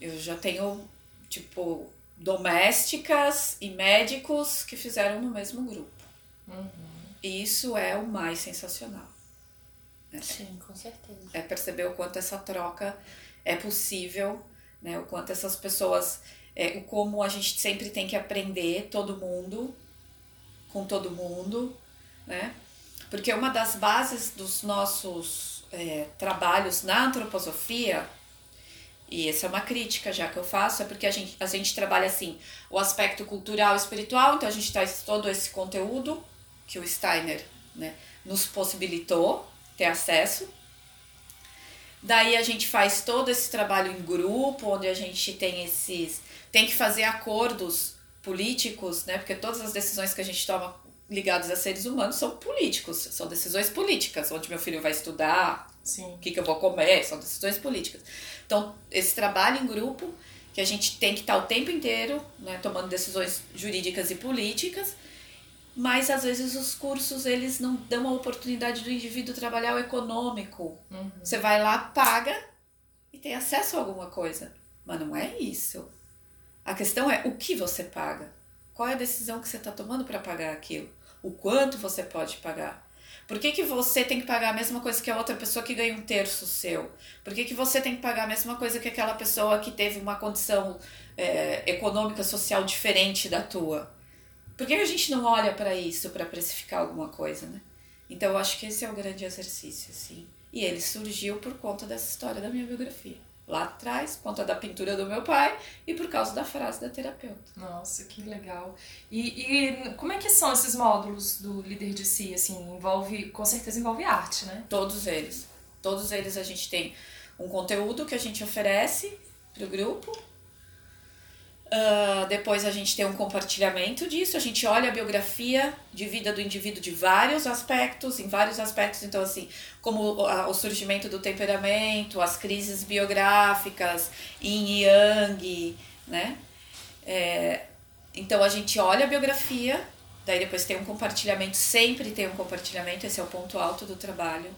eu já tenho tipo domésticas e médicos que fizeram no mesmo grupo. Uhum. E isso é o mais sensacional. Sim, com certeza. É perceber o quanto essa troca é possível, né? o quanto essas pessoas é, como a gente sempre tem que aprender, todo mundo, com todo mundo, né? Porque uma das bases dos nossos é, trabalhos na antroposofia, e essa é uma crítica já que eu faço, é porque a gente, a gente trabalha assim, o aspecto cultural e espiritual, então a gente traz todo esse conteúdo que o Steiner né, nos possibilitou ter acesso, Daí a gente faz todo esse trabalho em grupo, onde a gente tem esses tem que fazer acordos políticos, né? Porque todas as decisões que a gente toma ligadas a seres humanos são políticos, são decisões políticas, onde meu filho vai estudar, Sim. o que, que eu vou comer, são decisões políticas. Então, esse trabalho em grupo, que a gente tem que estar o tempo inteiro né, tomando decisões jurídicas e políticas, mas às vezes os cursos eles não dão a oportunidade do indivíduo trabalhar o econômico. Uhum. Você vai lá, paga e tem acesso a alguma coisa. Mas não é isso. A questão é o que você paga. Qual é a decisão que você está tomando para pagar aquilo? O quanto você pode pagar? Por que, que você tem que pagar a mesma coisa que a outra pessoa que ganha um terço seu? Por que, que você tem que pagar a mesma coisa que aquela pessoa que teve uma condição é, econômica, social diferente da tua? Por que, a gente não olha para isso para precificar alguma coisa, né? Então eu acho que esse é o grande exercício, assim. E ele surgiu por conta dessa história da minha biografia lá atrás, por conta da pintura do meu pai e por causa da frase da terapeuta. Nossa, que legal. E, e como é que são esses módulos do líder de si? Assim, envolve, com certeza envolve arte, né? Todos eles. Todos eles a gente tem um conteúdo que a gente oferece para o grupo, Uh, depois a gente tem um compartilhamento disso, a gente olha a biografia de vida do indivíduo de vários aspectos, em vários aspectos, então assim, como o, surgimento do temperamento, as crises biográficas, yin e yang, né? É, então a gente olha a biografia, daí depois tem um compartilhamento, sempre tem um compartilhamento, esse é o ponto alto do trabalho.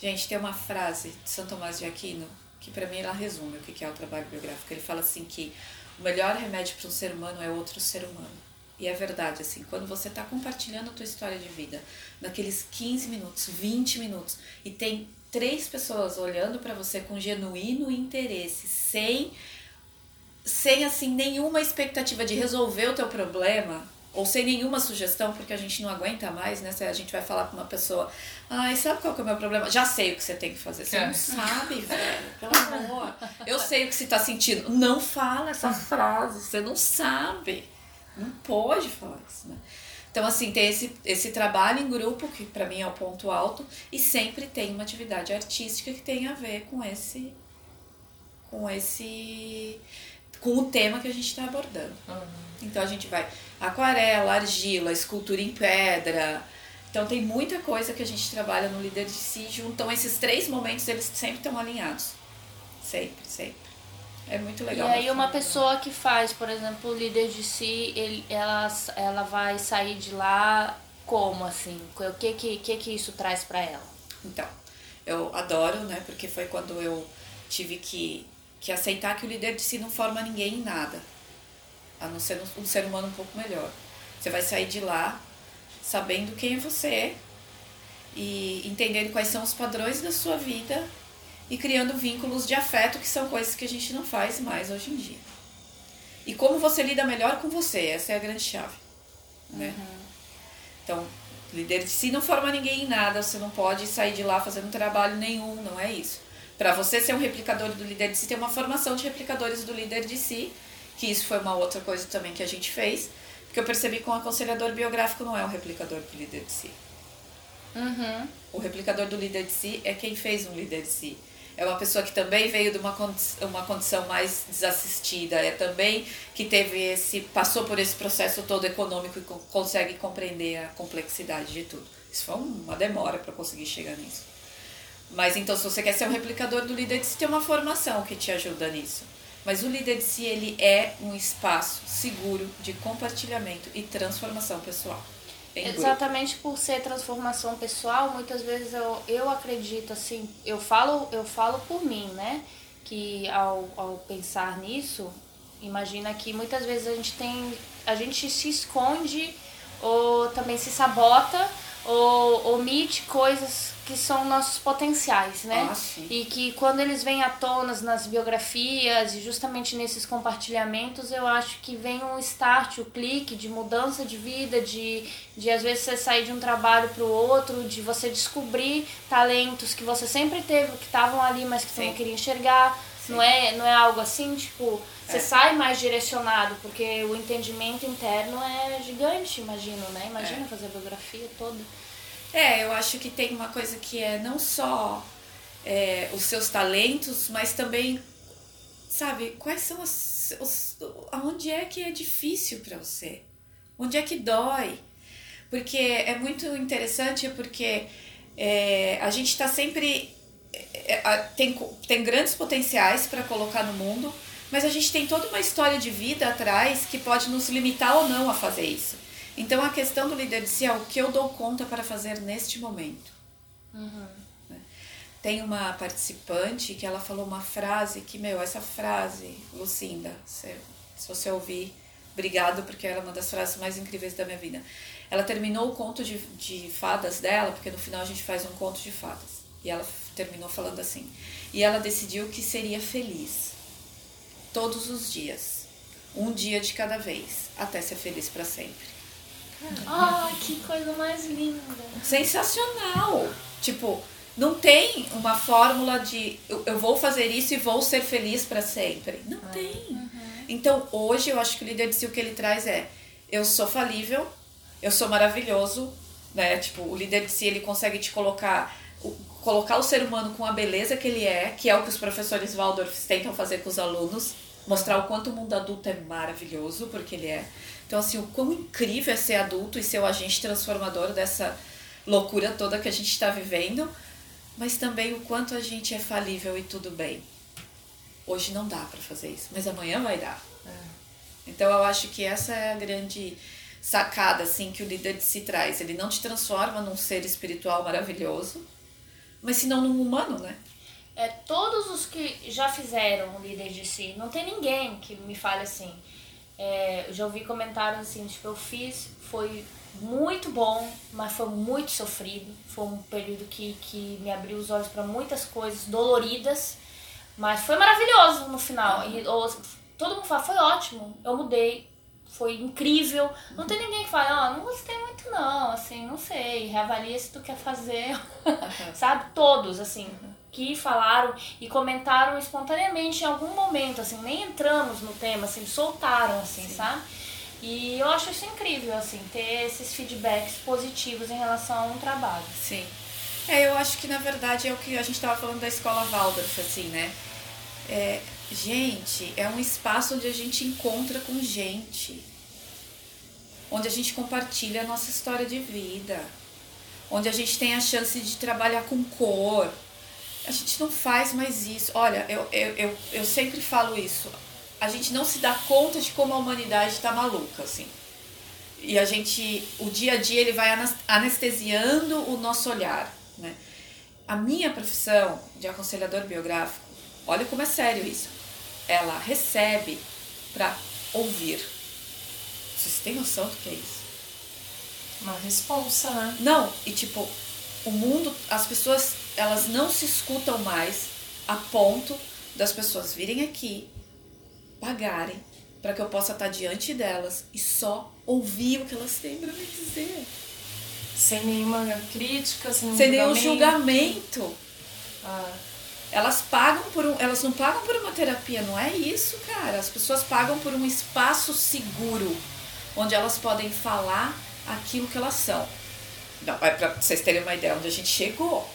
Gente, tem uma frase de São Tomás de Aquino, que para mim ela resume o que é o trabalho biográfico. Ele fala assim que o melhor remédio para um ser humano é outro ser humano. E é verdade, assim, quando você está compartilhando a tua história de vida, naqueles 15 minutos, 20 minutos, e tem três pessoas olhando para você com genuíno interesse, sem, sem assim, nenhuma expectativa de resolver o teu problema, ou sem nenhuma sugestão, porque a gente não aguenta mais, né? Se a gente vai falar para uma pessoa, ai, sabe qual que é o meu problema? Já sei o que você tem que fazer. Você é. não sabe, velho, pelo amor. Eu sei o que você tá sentindo. Não fala essa frase, você não sabe. Não pode falar isso, né? Então, assim, tem esse, esse trabalho em grupo, que para mim é o ponto alto, e sempre tem uma atividade artística que tem a ver com esse. com esse. com o tema que a gente está abordando. Uhum. Então a gente vai aquarela, argila, escultura em pedra. Então tem muita coisa que a gente trabalha no líder de si. Então esses três momentos eles sempre estão alinhados. Sempre, sempre. É muito legal. E aí uma pessoa que faz, por exemplo, o líder de si, ele, ela, ela vai sair de lá como assim? O que que, que, que isso traz para ela? Então, eu adoro, né? Porque foi quando eu tive que, que aceitar que o líder de si não forma ninguém em nada a não ser um ser humano um pouco melhor. Você vai sair de lá sabendo quem é você e entendendo quais são os padrões da sua vida e criando vínculos de afeto, que são coisas que a gente não faz mais hoje em dia. E como você lida melhor com você, essa é a grande chave. Né? Uhum. Então, líder de si não forma ninguém em nada, você não pode sair de lá fazendo trabalho nenhum, não é isso. Para você ser um replicador do líder de si, tem uma formação de replicadores do líder de si que isso foi uma outra coisa também que a gente fez, porque eu percebi que um aconselhador biográfico não é um replicador do líder de si. Uhum. O replicador do líder de si é quem fez um líder de si. É uma pessoa que também veio de uma, condição, uma condição mais desassistida, é também que teve esse passou por esse processo todo econômico e consegue compreender a complexidade de tudo. Isso foi uma demora para conseguir chegar nisso. Mas então, se você quer ser um replicador do líder de si, tem uma formação que te ajuda nisso. Mas o líder de si ele é um espaço seguro de compartilhamento e transformação pessoal. Exatamente por ser transformação pessoal, muitas vezes eu, eu acredito assim, eu falo, eu falo por mim, né? Que ao, ao pensar nisso, imagina que muitas vezes a gente tem. A gente se esconde ou também se sabota ou omite coisas que são nossos potenciais, né? Ah, e que quando eles vêm à tona nas biografias e justamente nesses compartilhamentos, eu acho que vem um start, o um clique de mudança de vida, de, de às vezes você sair de um trabalho para o outro, de você descobrir talentos que você sempre teve, que estavam ali, mas que Sim. você não queria enxergar. Não é, não é algo assim, tipo, você é. sai mais direcionado, porque o entendimento interno é gigante, imagino, né? Imagina é. fazer a biografia toda. É, eu acho que tem uma coisa que é não só é, os seus talentos, mas também, sabe, quais são os, os aonde é que é difícil para você? Onde é que dói? Porque é muito interessante porque é, a gente está sempre é, tem, tem grandes potenciais para colocar no mundo, mas a gente tem toda uma história de vida atrás que pode nos limitar ou não a fazer isso. Então a questão do líder de si é o que eu dou conta para fazer neste momento. Uhum. Né? Tem uma participante que ela falou uma frase que, meu, essa frase, Lucinda, se, se você ouvir, Obrigado, porque ela é uma das frases mais incríveis da minha vida. Ela terminou o conto de, de fadas dela, porque no final a gente faz um conto de fadas. E ela terminou falando assim. E ela decidiu que seria feliz todos os dias, um dia de cada vez, até ser feliz para sempre. Ai, oh, que coisa mais linda! Sensacional! Tipo, não tem uma fórmula de eu vou fazer isso e vou ser feliz para sempre. Não ah, tem. Uhum. Então, hoje eu acho que o líder de si o que ele traz é eu sou falível, eu sou maravilhoso, né? Tipo, o líder de si ele consegue te colocar colocar o ser humano com a beleza que ele é, que é o que os professores Waldorf tentam fazer com os alunos, mostrar o quanto o mundo adulto é maravilhoso, porque ele é. Então, assim, o quão incrível é ser adulto e ser o agente transformador dessa loucura toda que a gente está vivendo, mas também o quanto a gente é falível e tudo bem. Hoje não dá para fazer isso, mas amanhã vai dar. É. Então, eu acho que essa é a grande sacada assim que o líder se traz. Ele não te transforma num ser espiritual maravilhoso, mas senão num humano, né? É, todos os que já fizeram o líder de si, não tem ninguém que me fale assim. É, eu já ouvi comentários assim, tipo, eu fiz, foi muito bom, mas foi muito sofrido. Foi um período que, que me abriu os olhos para muitas coisas doloridas, mas foi maravilhoso no final. E, ou, todo mundo fala, foi ótimo, eu mudei, foi incrível. Não tem ninguém que fale, ó, oh, não gostei muito não, assim, não sei, reavalia se tu quer fazer, sabe? Todos, assim, que falaram e comentaram espontaneamente em algum momento, assim, nem entramos no tema, assim, soltaram, assim, Sim. sabe? E eu acho isso incrível, assim, ter esses feedbacks positivos em relação a um trabalho. Sim. É, eu acho que na verdade é o que a gente estava falando da escola Waldorf, assim, né? É, Gente, é um espaço onde a gente encontra com gente, onde a gente compartilha a nossa história de vida, onde a gente tem a chance de trabalhar com cor. A gente não faz mais isso. Olha, eu, eu, eu, eu sempre falo isso. A gente não se dá conta de como a humanidade está maluca, assim. E a gente, o dia a dia, ele vai anestesiando o nosso olhar, né? A minha profissão de aconselhador biográfico, olha como é sério isso ela recebe para ouvir. Vocês têm noção do que é isso? Uma responsa, né? Não, e tipo, o mundo, as pessoas, elas não se escutam mais a ponto das pessoas virem aqui, pagarem, para que eu possa estar diante delas e só ouvir o que elas têm para me dizer. Sem nenhuma crítica, sem nenhum sem julgamento. nenhum julgamento. Ah. Elas pagam por um, elas não pagam por uma terapia, não é isso, cara. As pessoas pagam por um espaço seguro onde elas podem falar aquilo que elas são. Não, é para vocês terem uma ideia onde a gente chegou.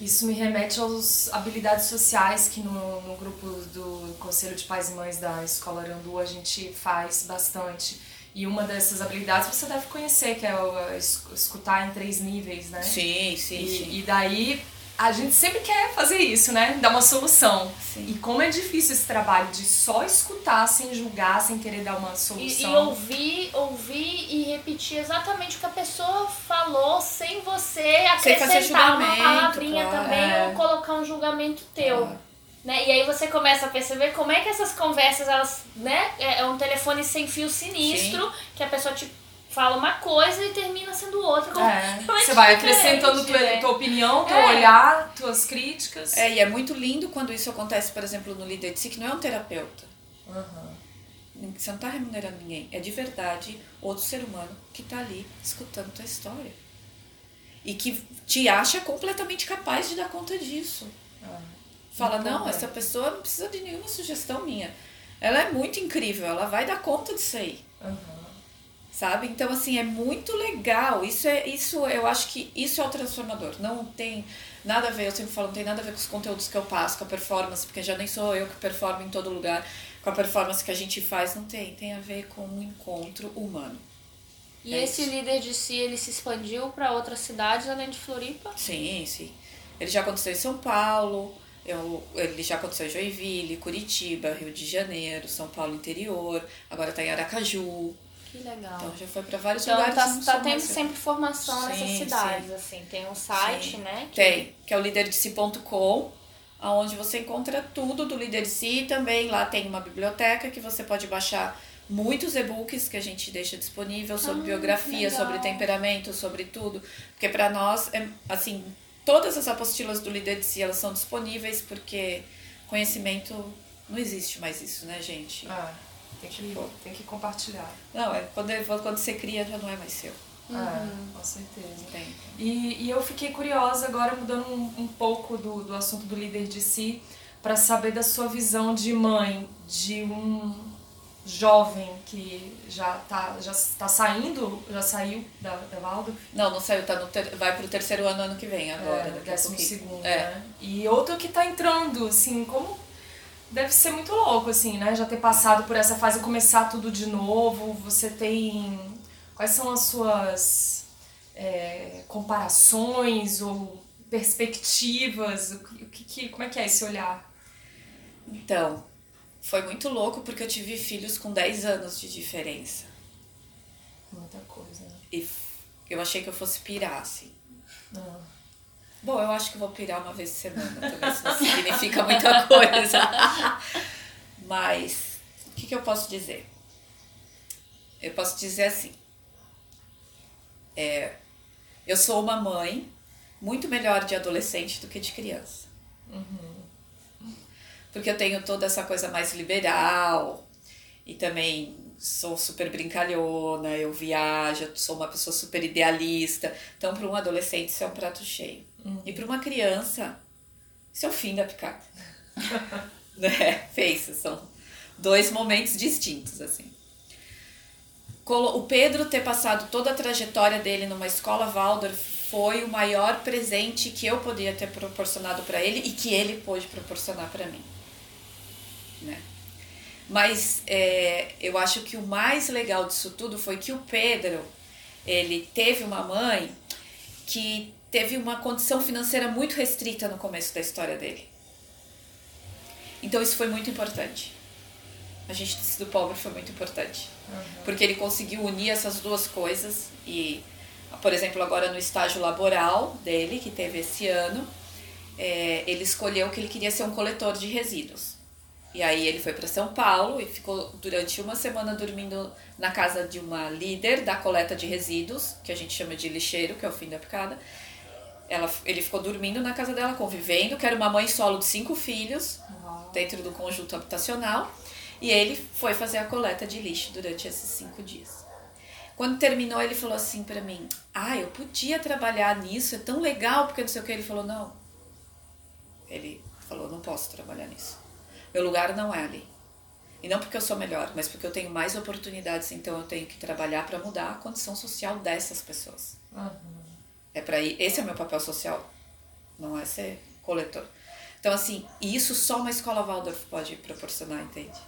Isso me remete às habilidades sociais que no, no grupo do Conselho de Pais e Mães da Escola Arandu a gente faz bastante. E uma dessas habilidades você deve conhecer, que é escutar em três níveis, né? Sim, sim. E, sim. e daí a gente sempre quer fazer isso, né? Dar uma solução. Sim. E como é difícil esse trabalho de só escutar sem julgar, sem querer dar uma solução. E, e, ouvir, ouvir e repetir exatamente o que a pessoa falou sem você acrescentar uma palavrinha claro. também é. ou colocar um julgamento teu. Claro. Né? E aí você começa a perceber como é que essas conversas, elas, né? É, é um telefone sem fio sinistro, Sim. que a pessoa te fala uma coisa e termina sendo outra. É. Você vai acrescentando tua, né? tua opinião, teu é. olhar, tuas críticas. É, e é muito lindo quando isso acontece, por exemplo, no líder de si, que não é um terapeuta. Uhum. Você não está remunerando ninguém. É de verdade outro ser humano que está ali escutando tua história. E que te acha completamente capaz de dar conta disso. Uhum. Fala, não, não essa pessoa não precisa de nenhuma sugestão minha. Ela é muito incrível, ela vai dar conta disso aí. Uhum sabe? Então, assim, é muito legal. Isso é isso, eu acho que isso é o transformador. Não tem nada a ver, eu sempre falo, não tem nada a ver com os conteúdos que eu passo, com a performance, porque já nem sou eu que performo em todo lugar, com a performance que a gente faz, não tem. Tem a ver com um encontro humano. E é esse isso. líder de si, ele se expandiu para outras cidades além de Floripa? Sim, sim. Ele já aconteceu em São Paulo, eu, ele já aconteceu em Joinville, Curitiba, Rio de Janeiro, São Paulo interior, agora está em Aracaju. Que legal. Então já foi para vários então, lugares. Tá, tá tendo sempre formação sim, nessas cidades, sim. assim. Tem um site, sim. né? Que... Tem, que é o liderdeci.com, onde você encontra tudo do Líder Si. Também lá tem uma biblioteca que você pode baixar muitos e-books que a gente deixa disponível sobre ah, biografia, sobre temperamento, sobre tudo. Porque para nós, é, assim, todas as apostilas do líder de si, elas são disponíveis porque conhecimento não existe mais isso, né, gente? Ah, tem que, tem que compartilhar. Não, é quando, quando você cria já não é mais seu. Uhum. Ah, com certeza. Tem. E, e eu fiquei curiosa agora, mudando um, um pouco do, do assunto do líder de si, para saber da sua visão de mãe, de um jovem que já tá, já tá saindo, já saiu da, da Waldorf? Não, não saiu, tá no ter, vai pro terceiro ano ano que vem agora. É, décimo segundo, é. né? E outro que tá entrando, assim, como deve ser muito louco, assim, né? Já ter passado por essa fase, começar tudo de novo, você tem... Quais são as suas é, comparações ou perspectivas? O que, que, como é que é esse olhar? Então, foi muito louco porque eu tive filhos com 10 anos de diferença. Muita coisa. Né? E eu achei que eu fosse pirar, assim. Ah. Bom, eu acho que vou pirar uma vez por semana também, isso não significa muita coisa. Mas, o que, que eu posso dizer? Eu posso dizer assim. É, eu sou uma mãe muito melhor de adolescente do que de criança. Uhum porque eu tenho toda essa coisa mais liberal e também sou super brincalhona, eu viajo, sou uma pessoa super idealista. Então, para um adolescente, isso é um prato cheio. Uhum. E para uma criança, isso é o fim da picada. né? Fez, são dois momentos distintos, assim. O Pedro ter passado toda a trajetória dele numa escola Waldorf foi o maior presente que eu podia ter proporcionado para ele e que ele pôde proporcionar para mim né? Mas é, eu acho que o mais legal disso tudo foi que o Pedro, ele teve uma mãe que teve uma condição financeira muito restrita no começo da história dele. Então isso foi muito importante. A gente ter sido pobre foi muito importante. Uhum. Porque ele conseguiu unir essas duas coisas e, por exemplo, agora no estágio laboral dele, que teve esse ano, é, ele escolheu que ele queria ser um coletor de resíduos. E aí ele foi para São Paulo e ficou durante uma semana dormindo na casa de uma líder da coleta de resíduos, que a gente chama de lixeiro, que é o fim da picada. Ela, ele ficou dormindo na casa dela, convivendo, que era uma mãe solo de cinco filhos, Uau. dentro do conjunto habitacional. E ele foi fazer a coleta de lixo durante esses cinco dias. Quando terminou, ele falou assim para mim: Ah, eu podia trabalhar nisso, é tão legal, porque não sei o que. Ele falou: Não. Ele falou: Não posso trabalhar nisso meu lugar não é ali. E não porque eu sou melhor, mas porque eu tenho mais oportunidades, então eu tenho que trabalhar para mudar a condição social dessas pessoas. Uhum. É para ir, esse é o meu papel social, não é ser coletor. Então assim, isso só uma escola Waldorf pode proporcionar, entende?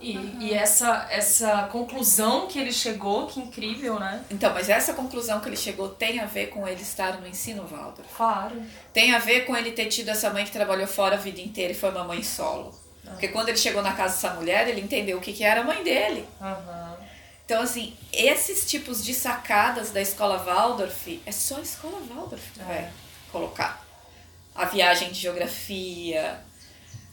E, uhum. e essa, essa conclusão que ele chegou, que incrível, né? Então, mas essa conclusão que ele chegou tem a ver com ele estar no ensino Waldorf. Claro. Tem a ver com ele ter tido essa mãe que trabalhou fora a vida inteira e foi uma mãe solo. Porque quando ele chegou na casa dessa mulher, ele entendeu o que, que era a mãe dele. Uhum. Então, assim, esses tipos de sacadas da escola Waldorf, é só a escola Waldorf que é. vai colocar. A viagem de geografia,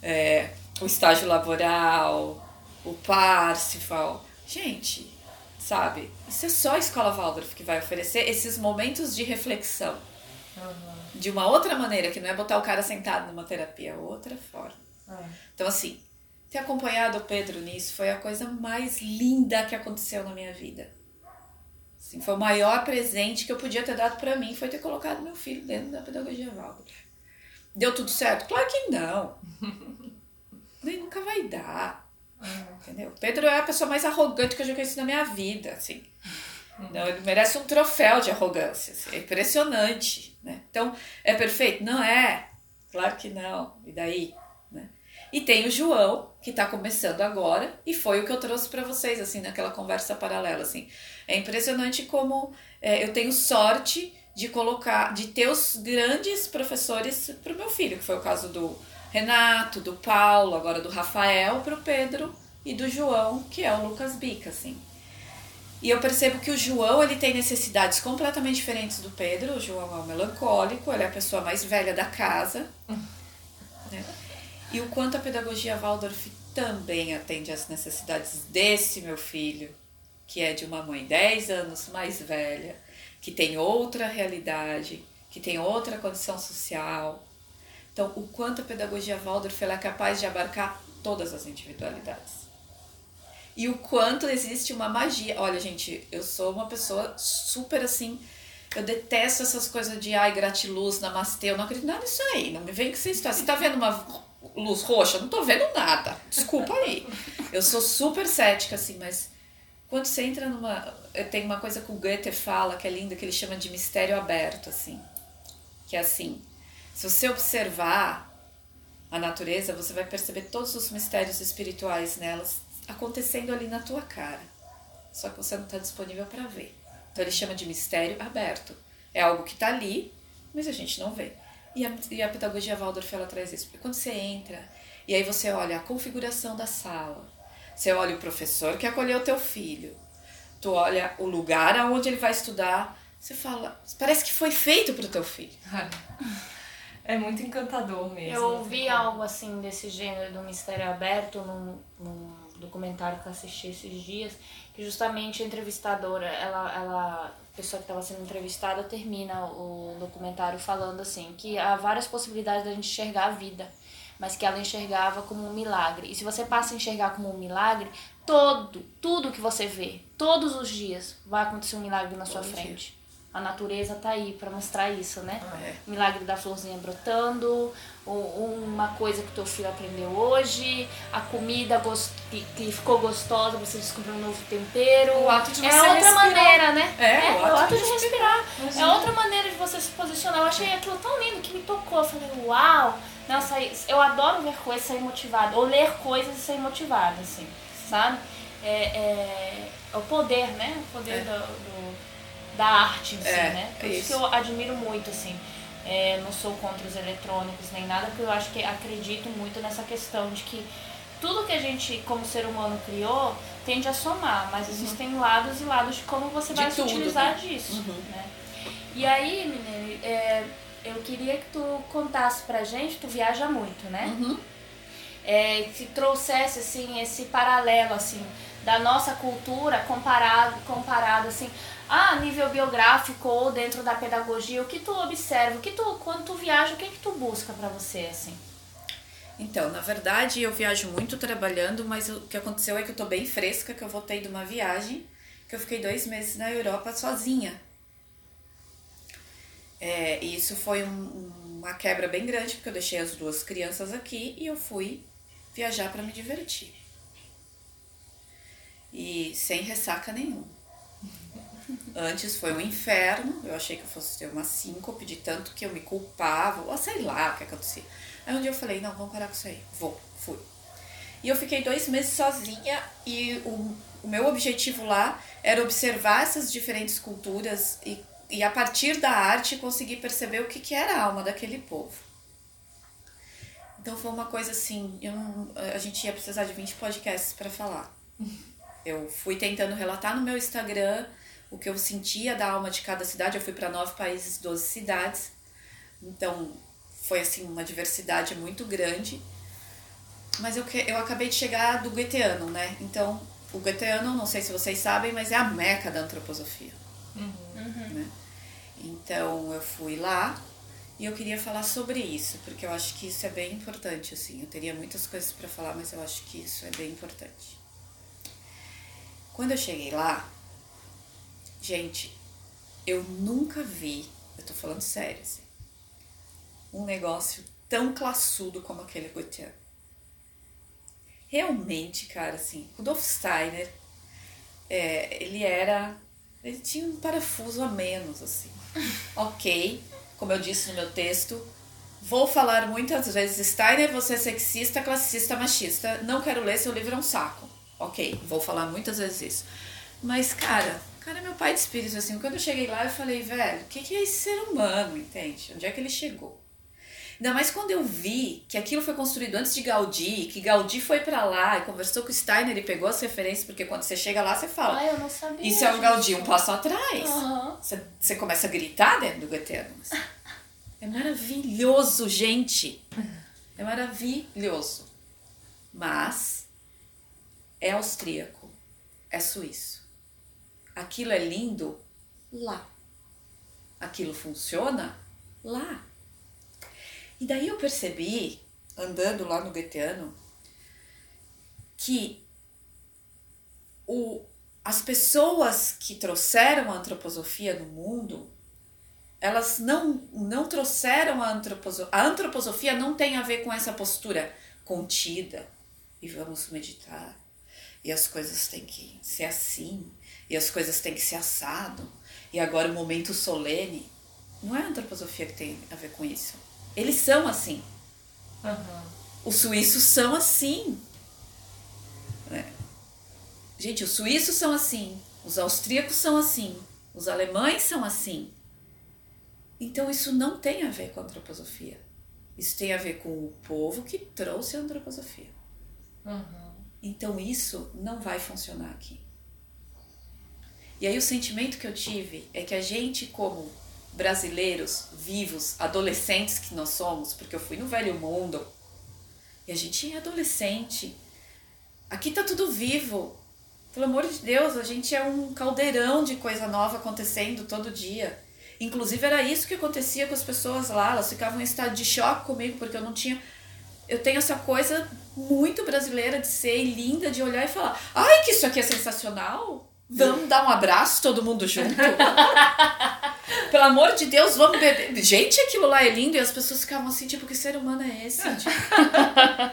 é, o estágio laboral, o Parsifal. Gente, sabe? Isso é só a escola Waldorf que vai oferecer esses momentos de reflexão. Uhum. De uma outra maneira, que não é botar o cara sentado numa terapia, é outra forma. É. Então, assim, ter acompanhado o Pedro nisso foi a coisa mais linda que aconteceu na minha vida. Assim, foi o maior presente que eu podia ter dado para mim, foi ter colocado meu filho dentro da pedagogia Waldorf. Deu tudo certo? Claro que não. Nem nunca vai dar. É. Entendeu? Pedro é a pessoa mais arrogante que eu já conheci na minha vida, assim. Não, ele merece um troféu de arrogância. Assim, é impressionante, né? Então, é perfeito? Não é. Claro que não. E daí? E tem o João, que está começando agora, e foi o que eu trouxe para vocês, assim, naquela conversa paralela, assim. É impressionante como é, eu tenho sorte de colocar, de ter os grandes professores para o meu filho, que foi o caso do Renato, do Paulo, agora do Rafael, para o Pedro e do João, que é o Lucas Bica, assim. E eu percebo que o João ele tem necessidades completamente diferentes do Pedro. O João é o melancólico, ele é a pessoa mais velha da casa. Né? E o quanto a pedagogia Waldorf também atende às necessidades desse meu filho, que é de uma mãe 10 anos mais velha, que tem outra realidade, que tem outra condição social. Então, o quanto a pedagogia Waldorf é capaz de abarcar todas as individualidades. E o quanto existe uma magia. Olha, gente, eu sou uma pessoa super assim. Eu detesto essas coisas de ai, gratiluz, namastê. Eu não acredito nada nisso aí. Não me vem que você está. Você está vendo uma luz roxa? Não estou vendo nada. Desculpa aí. Eu sou super cética, assim, mas quando você entra numa. Tem uma coisa que o Goethe fala que é linda, que ele chama de mistério aberto, assim. Que é assim: se você observar a natureza, você vai perceber todos os mistérios espirituais nelas acontecendo ali na tua cara. Só que você não está disponível para ver. Então ele chama de mistério aberto. É algo que está ali, mas a gente não vê. E a, e a pedagogia Waldorf ela traz isso. Porque quando você entra e aí você olha a configuração da sala, você olha o professor que acolheu o teu filho, tu olha o lugar aonde ele vai estudar, você fala, parece que foi feito para o teu filho. É muito encantador mesmo. Eu vi algo assim desse gênero do mistério aberto num, num documentário que eu assisti esses dias, que justamente a entrevistadora, ela, ela a pessoa que estava sendo entrevistada termina o documentário falando assim que há várias possibilidades da gente enxergar a vida, mas que ela enxergava como um milagre. E se você passa a enxergar como um milagre, todo, tudo que você vê, todos os dias, vai acontecer um milagre na sua Todo frente. Dia. A natureza tá aí para mostrar isso, né? Ah, é. Milagre da florzinha brotando, uma coisa que teu filho aprendeu hoje, a comida que ficou gostosa, você descobriu um novo tempero. O ato de é você outra respirar. maneira, né? É, é o o ato ato de de respirar. respirar. É outra maneira de você se posicionar. Eu achei aquilo tão lindo que me tocou. Eu falei, uau! Nossa, eu adoro ver coisas e sair motivada. Ou ler coisas e sair motivada, assim, sabe? É, é, é o poder, né? O poder É. do, do- da arte em si, É, né? Por é isso isso. que eu admiro muito, assim. É, não sou contra os eletrônicos nem nada, porque eu acho que acredito muito nessa questão de que tudo que a gente, como ser humano, criou tende a somar, mas existem lados e lados de como você De vai se tudo, utilizar né? disso. Uhum. Né? E aí, menina, é, eu queria que tu contasse pra gente, tu viaja muito, né? Uhum. É, que trouxesse assim esse paralelo assim da nossa cultura comparado comparado assim a nível biográfico ou dentro da pedagogia o que tu observa o que tu quando tu viaja o que que tu busca pra você assim Então, na verdade, eu viajo muito trabalhando, mas o que aconteceu é que eu tô bem fresca, que eu voltei de uma viagem, que eu fiquei dois meses na Europa sozinha. É, e isso foi um- uma quebra bem grande, porque eu deixei as duas crianças aqui e eu fui viajar para me divertir. E sem ressaca nenhuma. Antes foi um inferno, eu achei que eu fosse ter uma síncope de tanto que eu me culpava, ou sei lá o que acontecia. Aí um dia eu falei, não, vamos parar com isso aí. Vou, fui. E eu fiquei dois meses sozinha e o, o meu objetivo lá era observar essas diferentes culturas e, e a partir da arte conseguir perceber o que, que era a alma daquele povo. Então foi uma coisa assim, eu não- a gente ia precisar de 20 podcasts para falar. Eu fui tentando relatar no meu Instagram o que eu sentia da alma de cada cidade. Eu fui para nove países, 12 cidades. Então foi assim uma diversidade muito grande. Mas eu, eu acabei de chegar do Goetheano, né? Então, o Goetheano, não sei se vocês sabem, mas é a meca da antroposofia. Né? Então, eu fui lá e eu queria falar sobre isso, porque eu acho que isso é bem importante, assim. Eu teria muitas coisas para falar, mas eu acho que isso é bem importante. Quando eu cheguei lá, gente, eu nunca vi, eu tô falando sério, assim, um negócio tão classudo como aquele Goetheano. Realmente, cara, assim, Rudolf Steiner, é, ele era. Ele tinha um parafuso a menos, assim. ok, como eu disse no meu texto, vou falar muitas vezes: Steiner, você é sexista, classista, machista. Não quero ler, seu livro é um saco. Ok, vou falar muitas vezes isso. Mas, cara, cara meu pai de espírito, assim. Quando eu cheguei lá, eu falei, velho, o que, que é esse ser humano, entende? Onde é que ele chegou? Ainda mais quando eu vi que aquilo foi construído antes de Gaudí, que Gaudí foi pra lá e conversou com o Steiner e pegou as referências, porque quando você chega lá, você fala, ah eu não sabia isso é um. Gaudí um passo atrás. Aham. Você, você começa a gritar dentro do Goetheano. assim. É maravilhoso, gente. É maravilhoso. Mas é austríaco, é suíço. Aquilo é lindo lá. Aquilo funciona lá. E daí eu percebi, andando lá no Goetheano, que o, as pessoas que trouxeram a antroposofia no mundo, elas não, não trouxeram a antroposofia. A antroposofia não tem a ver com essa postura contida e vamos meditar. E as coisas têm que ser assim, e as coisas têm que ser assado. E agora o momento solene. Não é a antroposofia que tem a ver com isso. Eles são assim. Uhum. Os suíços são assim. É. Gente, os suíços são assim. Os austríacos são assim. Os alemães são assim. Então isso não tem a ver com a antroposofia. Isso tem a ver com o povo que trouxe a antroposofia. Uhum. Então isso não vai funcionar aqui. E aí o sentimento que eu tive é que a gente, como brasileiros vivos, adolescentes que nós somos, porque eu fui no velho mundo, e a gente é adolescente. Aqui tá tudo vivo. Pelo amor de Deus, a gente é um caldeirão de coisa nova acontecendo todo dia. Inclusive era isso que acontecia com as pessoas lá, elas ficavam em estado de choque comigo porque eu não tinha eu tenho essa coisa muito brasileira de ser linda, de olhar e falar: "Ai, que isso aqui é sensacional". Vamos dar um abraço todo mundo junto? Pelo amor de Deus, vamos beber. Gente, aquilo lá é lindo e as pessoas ficavam assim, tipo, que ser humano é esse? Tipo,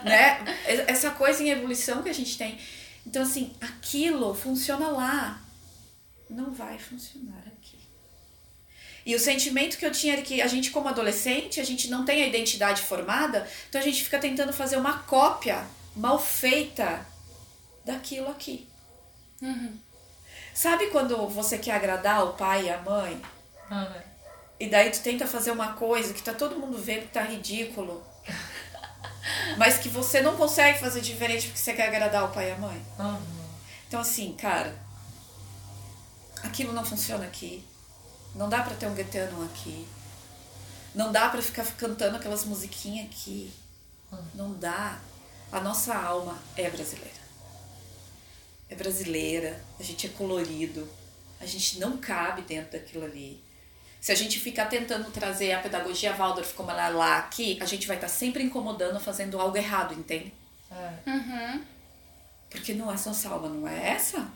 né? Essa coisa em evolução que a gente tem. Então, assim, aquilo funciona lá. Não vai funcionar aqui. E o sentimento que eu tinha era que a gente, como adolescente, a gente não tem a identidade formada, então a gente fica tentando fazer uma cópia mal feita daquilo aqui. Uhum. Sabe quando você quer agradar o pai e a mãe? Uhum. E daí tu tenta fazer uma coisa que tá todo mundo vendo que tá ridículo. mas que você não consegue fazer diferente porque você quer agradar o pai e a mãe. Uhum. Então assim, cara, aquilo não funciona aqui. Não dá para ter um Gaetano aqui. Não dá para ficar cantando aquelas musiquinhas aqui. Uhum. Não dá. A nossa alma é brasileira é brasileira, a gente é colorido, a gente não cabe dentro daquilo ali. Se a gente ficar tentando trazer a pedagogia Waldorf como ela é lá aqui, a gente vai estar tá sempre incomodando, fazendo algo errado, entende? É. Uhum. Porque não é só salva, não é essa?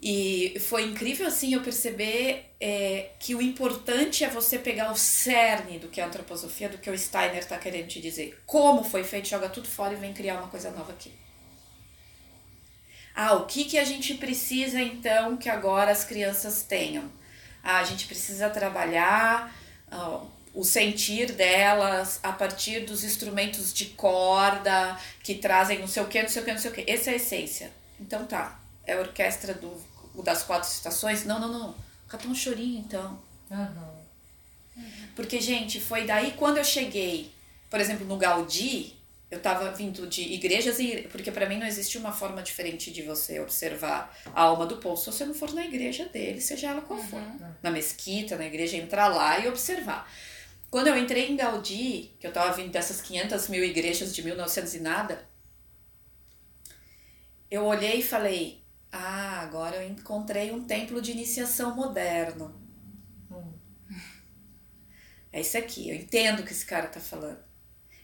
E foi incrível assim eu perceber é, que o importante é você pegar o cerne do que é a antroposofia, do que o Steiner está querendo te dizer. Como foi feito, joga tudo fora e vem criar uma coisa nova aqui. Ah, o que, que a gente precisa então que agora as crianças tenham? Ah, a gente precisa trabalhar uh, o sentir delas a partir dos instrumentos de corda que trazem não sei o que, não sei o que, não sei o que. Essa é a essência. Então tá, é a orquestra do, das quatro estações? Não, não, não. Canta um chorinho então. Uhum. Porque, gente, foi daí quando eu cheguei, por exemplo, no Gaudí, eu estava vindo de igrejas e porque para mim não existe uma forma diferente de você observar a alma do povo se você não for na igreja dele, seja ela qual for, uhum. na mesquita, na igreja, entrar lá e observar. Quando eu entrei em Gaudí, que eu estava vindo dessas 500 mil igrejas de 1900 e nada, eu olhei e falei: Ah, agora eu encontrei um templo de iniciação moderno. Hum. É isso aqui, eu entendo o que esse cara tá falando.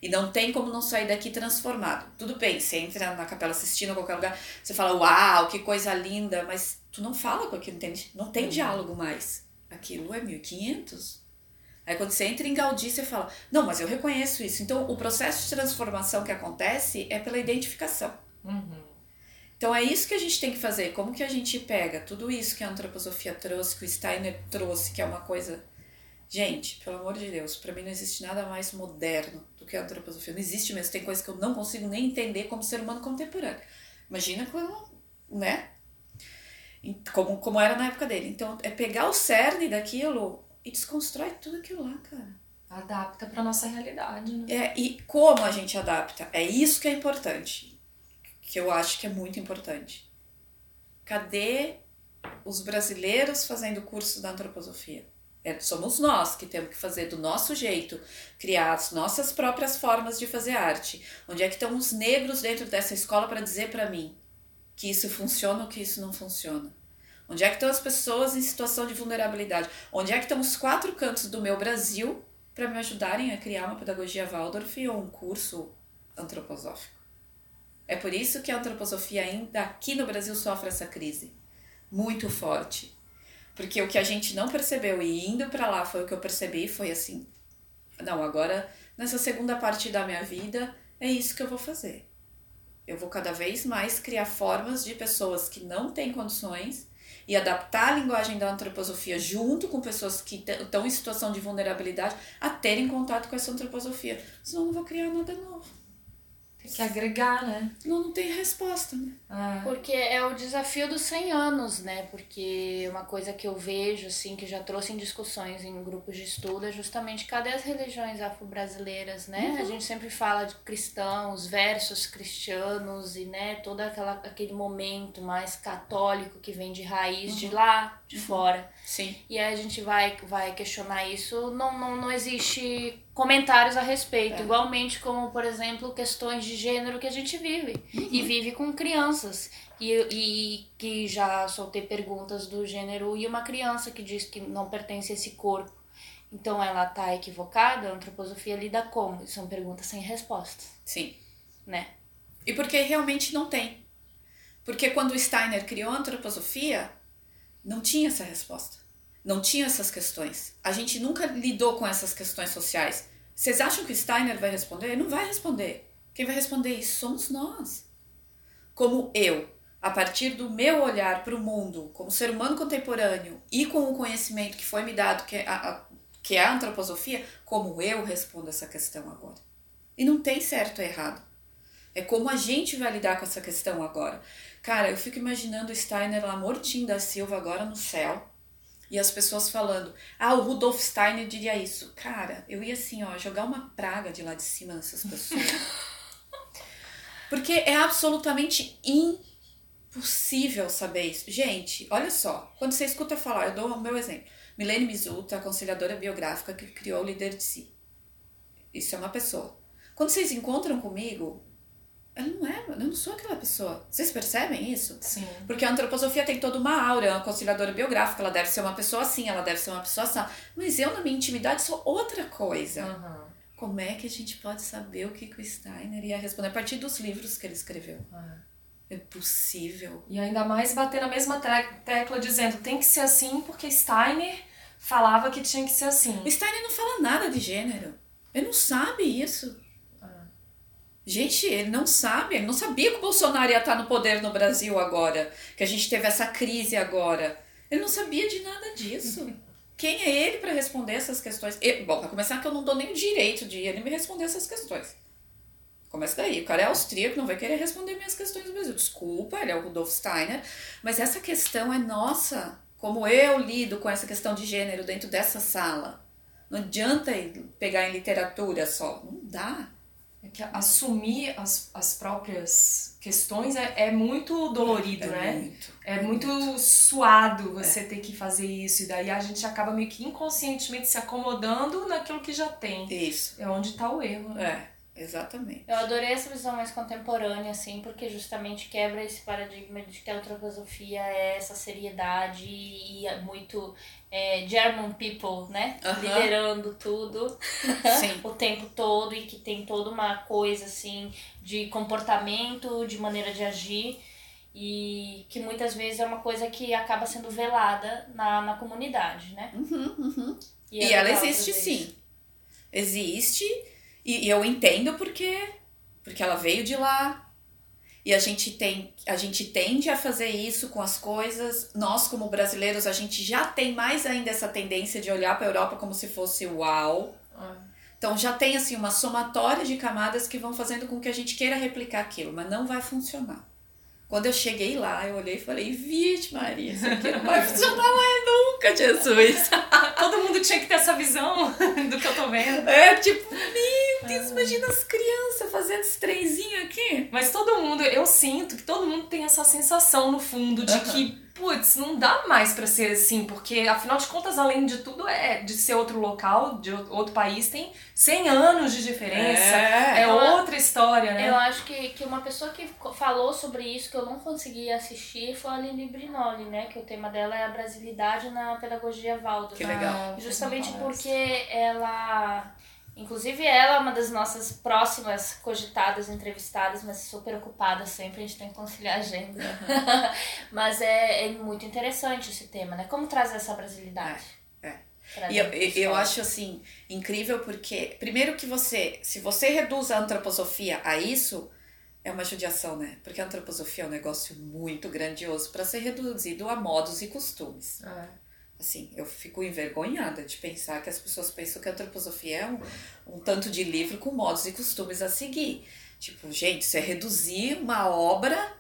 E não tem como não sair daqui transformado. Tudo bem, você entra na Capela Sistina ou qualquer lugar, você fala, uau, que coisa linda, mas tu não fala com aquilo, entende? Não tem uhum. diálogo mais. Aquilo é 1500. Aí quando você entra em Gaudí, você fala, não, mas eu reconheço isso. Então o processo de transformação que acontece é pela identificação. Uhum. Então é isso que a gente tem que fazer. Como que a gente pega tudo isso que a antroposofia trouxe, que o Steiner trouxe, que é uma coisa Gente, pelo amor de Deus, para mim não existe nada mais moderno do que a antroposofia. Não existe mesmo. Tem coisas que eu não consigo nem entender como ser humano contemporâneo. Imagina como, né? Como, como era na época dele. Então, é pegar o cerne daquilo e desconstrói tudo aquilo lá, cara. Adapta para nossa realidade, né? É, e como a gente adapta? É isso que é importante. Que eu acho que é muito importante. Cadê os brasileiros fazendo curso da antroposofia? É, somos nós que temos que fazer do nosso jeito, criar as nossas próprias formas de fazer arte. Onde é que estão os negros dentro dessa escola para dizer para mim que isso funciona ou que isso não funciona. Onde é que estão as pessoas em situação de vulnerabilidade? Onde é que estão os quatro cantos do meu Brasil para me ajudarem a criar uma pedagogia Waldorf ou um curso antroposófico? É por isso que a antroposofia ainda aqui no Brasil sofre essa crise muito forte. Porque o que a gente não percebeu e indo para lá foi o que eu percebi, foi assim: não, agora nessa segunda parte da minha vida é isso que eu vou fazer. Eu vou cada vez mais criar formas de pessoas que não têm condições e adaptar a linguagem da antroposofia junto com pessoas que estão em situação de vulnerabilidade a terem contato com essa antroposofia. Senão eu não vou criar nada novo. Tem que agregar, né? Não, não tem resposta, né? Ah. Porque é o desafio dos 100 anos, né? Porque uma coisa que eu vejo, assim, que já trouxe em discussões em grupos de estudo é justamente cadê as religiões afro-brasileiras, né? Uhum. A gente sempre fala de cristãos versus cristianos e, né, todo aquela, aquele momento mais católico que vem de raiz uhum. de lá, de uhum. fora. Sim. E aí a gente vai, vai questionar isso. Não, não, não existe comentários a respeito, é. igualmente como, por exemplo, questões de gênero que a gente vive uhum. e vive com crianças. E, e que já soltei perguntas do gênero e uma criança que diz que não pertence a esse corpo. Então ela tá equivocada, a antroposofia lida como? São perguntas sem respostas. Sim. Né? E porque realmente não tem. Porque quando o Steiner criou a antroposofia, não tinha essa resposta não tinha essas questões. A gente nunca lidou com essas questões sociais. Vocês acham que Steiner vai responder? Ele não vai responder. Quem vai responder isso somos nós. Como eu, a partir do meu olhar para o mundo, como ser humano contemporâneo e com o conhecimento que foi me dado, que é a, a, que é a antroposofia, como eu respondo essa questão agora. E não tem certo ou errado. É como a gente vai lidar com essa questão agora. Cara, eu fico imaginando Steiner lá mortinho da Silva agora no céu e as pessoas falando, ah, o Rudolf Steiner diria isso. Cara, eu ia assim, ó, jogar uma praga de lá de cima nessas pessoas. Porque é absolutamente impossível saber isso. Gente, olha só, quando você escuta falar, eu dou o meu exemplo. Milene Mizuta, aconselhadora biográfica que criou o Líder de Si. Isso é uma pessoa. Quando vocês encontram comigo, ela não é, eu não sou aquela pessoa. Vocês percebem isso? Sim. Porque a antroposofia tem toda uma aura, uma conciliadora biográfica, ela deve ser uma pessoa assim, ela deve ser uma pessoa assim. Mas eu, na minha intimidade, sou outra coisa. Uhum. Como é que a gente pode saber o que, que o Steiner ia responder a partir dos livros que ele escreveu? Uhum. É possível. E ainda mais bater na mesma tecla dizendo tem que ser assim porque Steiner falava que tinha que ser assim. O Steiner não fala nada de gênero. Ele não sabe isso. Gente, ele não sabe, ele não sabia que o Bolsonaro ia estar no poder no Brasil agora, que a gente teve essa crise agora. Ele não sabia de nada disso. Quem é ele para responder essas questões? Bom, para começar que eu não dou nem o direito de ele me responder essas questões. Começa daí. O cara é austríaco, não vai querer responder minhas questões do Brasil. Desculpa, ele é o Rudolf Steiner, mas essa questão é nossa. Como eu lido com essa questão de gênero dentro dessa sala. Não adianta pegar em literatura só. Não dá. É que assumir as, as próprias questões é, é muito dolorido, é né? Muito, é muito, muito suado você é. ter que fazer isso. E daí a gente acaba meio que inconscientemente se acomodando naquilo que já tem. Isso. É onde está o erro. Né? É. Exatamente. Eu adorei essa visão mais contemporânea, assim, porque justamente quebra esse paradigma de que a antroposofia é essa seriedade e é muito é, German people, né? Liderando tudo o tempo todo e que tem toda uma coisa, assim, de comportamento, de maneira de agir e que muitas vezes é uma coisa que acaba sendo velada na, na comunidade, né? Uhum, uhum. E, é e ela existe sim. Existe e, e eu entendo porque porque ela veio de lá. E a gente tem a gente tende a fazer isso com as coisas. Nós como brasileiros, a gente já tem mais ainda essa tendência de olhar para a Europa como se fosse uau. Ah. Então já tem assim uma somatória de camadas que vão fazendo com que a gente queira replicar aquilo, mas não vai funcionar. Quando eu cheguei lá, eu olhei e falei, Vixe Maria, isso aqui não vai funcionar mais nunca, Jesus. Todo mundo tinha que ter essa visão do que eu tô vendo. É, tipo, meu Deus, imagina as crianças fazendo esse trenzinho aqui. Mas todo mundo, eu sinto que todo mundo tem essa sensação no fundo de uhum. que putz, não dá mais para ser assim, porque afinal de contas, além de tudo, é de ser outro local, de outro país, tem 100 anos de diferença. É, é outra história, né? Eu acho que, que uma pessoa que falou sobre isso que eu não consegui assistir foi a Lili Brinoli, né? Que o tema dela é a brasilidade na pedagogia Waldorf. Que legal. Justamente porque ela Inclusive, ela é uma das nossas próximas cogitadas, entrevistadas, mas super ocupada sempre, a gente tem que conciliar a agenda. mas é, é muito interessante esse tema, né? Como trazer essa brasilidade? É. é. E eu, eu acho assim incrível porque, primeiro que você, se você reduz a antroposofia a isso, é uma judiação, né? Porque a antroposofia é um negócio muito grandioso para ser reduzido a modos e costumes. É. Assim, eu fico envergonhada de pensar que as pessoas pensam que a antroposofia é um, um tanto de livro com modos e costumes a seguir. Tipo, gente, isso é reduzir uma obra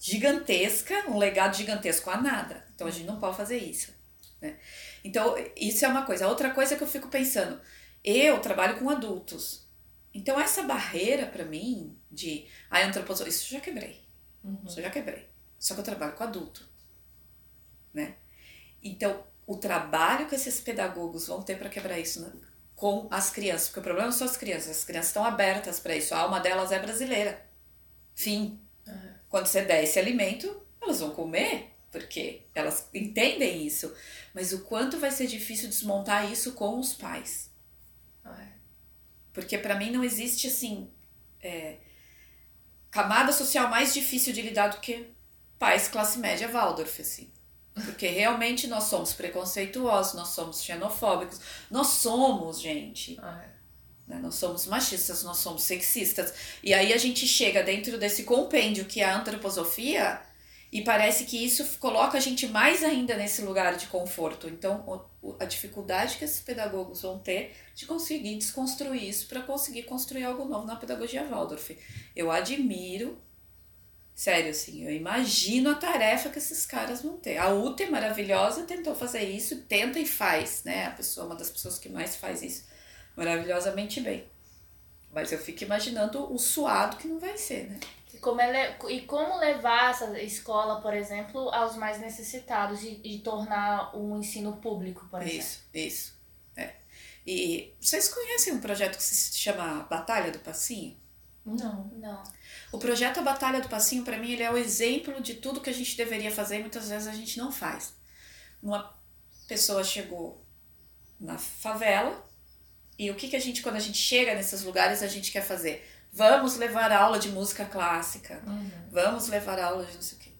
gigantesca, um legado gigantesco a nada. Então a gente não pode fazer isso. Né? Então, isso é uma coisa. Outra coisa que eu fico pensando, eu trabalho com adultos. Então, essa barreira para mim de a antroposofia, isso eu já quebrei. Uhum. Isso eu já quebrei. Só que eu trabalho com adulto. Né? Então, o trabalho que esses pedagogos vão ter para quebrar isso né? com as crianças, porque o problema não são as crianças, as crianças estão abertas para isso, a alma delas é brasileira. Fim. Uhum. Quando você der esse alimento, elas vão comer, porque elas entendem isso. Mas o quanto vai ser difícil desmontar isso com os pais. Uhum. Porque para mim não existe assim. É, camada social mais difícil de lidar do que pais classe média Waldorf, assim. Porque realmente nós somos preconceituosos, nós somos xenofóbicos, nós somos, gente. Ah, é. Né? Nós somos machistas, nós somos sexistas. E aí a gente chega dentro desse compêndio que é a antroposofia e parece que isso coloca a gente mais ainda nesse lugar de conforto. Então, a dificuldade que esses pedagogos vão ter de conseguir desconstruir isso para conseguir construir algo novo na pedagogia Waldorf. Eu admiro Sério, assim, eu imagino a tarefa que esses caras vão ter. A UTA é maravilhosa, tentou fazer isso, tenta e faz, né? A pessoa, uma das pessoas que mais faz isso maravilhosamente bem. Mas eu fico imaginando o suado que não vai ser, né? E como, ele, e como levar essa escola, por exemplo, aos mais necessitados e, e tornar um ensino público, por exemplo. Isso, isso. É. E vocês conhecem um projeto que se chama Batalha do Passinho? Não. Não. O projeto A Batalha do Passinho, para mim, ele é o exemplo de tudo que a gente deveria fazer e muitas vezes a gente não faz. Uma pessoa chegou na favela e o que, que a gente, quando a gente chega nesses lugares, a gente quer fazer? Vamos levar aula de música clássica, uhum. vamos levar aula de não sei o quê.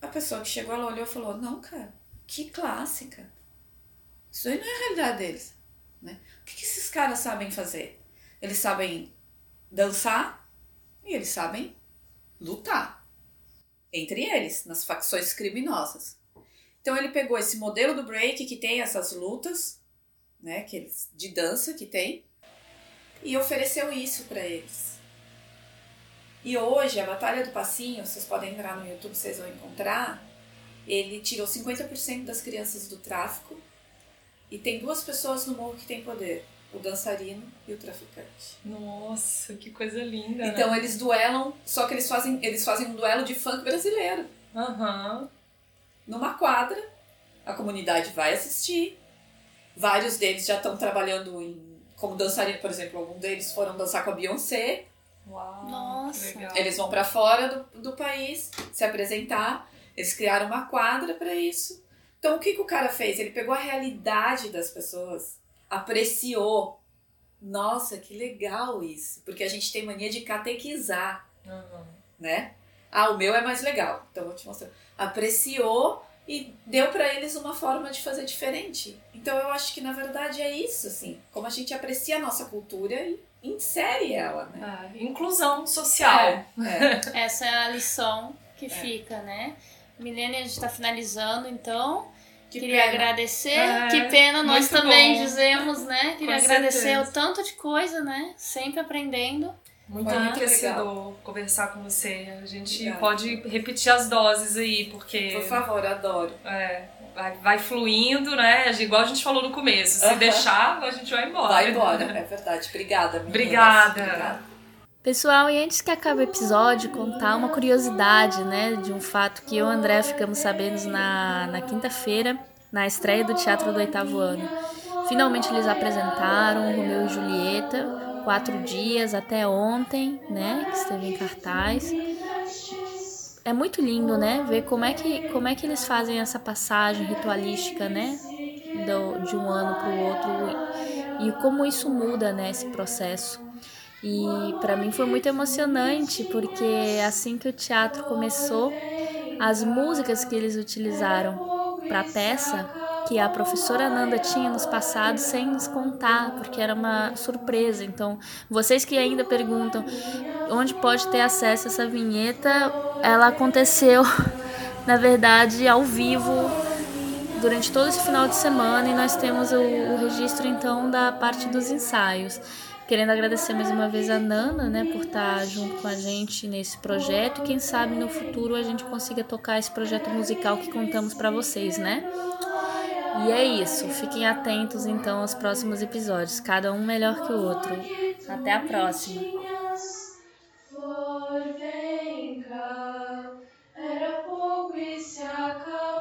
A pessoa que chegou, ela olhou e falou: Não, cara, que clássica. Isso aí não é a realidade deles. Né? O que, que esses caras sabem fazer? Eles sabem dançar, e eles sabem lutar entre eles, nas facções criminosas. Então ele pegou esse modelo do break que tem essas lutas, né, que eles, de dança que tem, e ofereceu isso para eles. E hoje a Batalha do Passinho, vocês podem entrar no YouTube, vocês vão encontrar, ele tirou 50% das crianças do tráfico e tem duas pessoas no morro que têm poder o dançarino e o traficante. Nossa, que coisa linda. Então né? eles duelam, só que eles fazem, eles fazem um duelo de funk brasileiro. Uhum. Numa quadra, a comunidade vai assistir. Vários deles já estão trabalhando em, como dançarino, por exemplo, alguns deles foram dançar com a Beyoncé. Uau, Nossa. Eles vão para fora do, do país se apresentar. Eles criaram uma quadra para isso. Então o que, que o cara fez? Ele pegou a realidade das pessoas apreciou. Nossa, que legal isso. Porque a gente tem mania de catequizar, uhum. né? Ah, o meu é mais legal. Então vou te mostrar. Apreciou e deu para eles uma forma de fazer diferente. Então eu acho que na verdade é isso, assim, como a gente aprecia a nossa cultura e insere ela, né? Ah, inclusão social. É, é. Essa é a lição que é. fica, né? Milênio, a gente está finalizando, então. Que Queria pena. agradecer. É, que pena, nós também bom. dizemos, né? Queria Com agradecer certeza. o tanto de coisa, né? Sempre aprendendo. Muito Foi enriquecedor conversar com você. A gente Obrigada. pode repetir as doses aí, porque. Por favor, adoro. É, vai, vai fluindo, né? Igual a gente falou no começo. Se uh -huh. deixar, a gente vai embora. Vai embora, é verdade. Obrigada, meninas. Obrigada. Obrigada. Pessoal, e antes que acabe o episódio, contar uma curiosidade, né, de um fato que eu e o André ficamos sabendo na, na quinta-feira, na estreia do Teatro do Oitavo Ano. Finalmente eles apresentaram Romeu e Julieta, quatro dias até ontem, né, que esteve em cartaz. É muito lindo, né, ver como é que, como é que eles fazem essa passagem ritualística, né, do, de um ano para o outro e como isso muda, né, esse processo. E para mim foi muito emocionante, porque assim que o teatro começou, as músicas que eles utilizaram para a peça, que a professora Nanda tinha nos passado sem nos contar, porque era uma surpresa. Então, vocês que ainda perguntam onde pode ter acesso a essa vinheta, ela aconteceu, na verdade, ao vivo durante todo esse final de semana e nós temos o, o registro então da parte dos ensaios. Querendo agradecer mais uma vez a Nana, né, por estar junto com a gente nesse projeto. E quem sabe no futuro a gente consiga tocar esse projeto musical que contamos para vocês, né? E é isso. Fiquem atentos então aos próximos episódios, cada um melhor que o outro. Até a próxima. Era pouco e se acabou.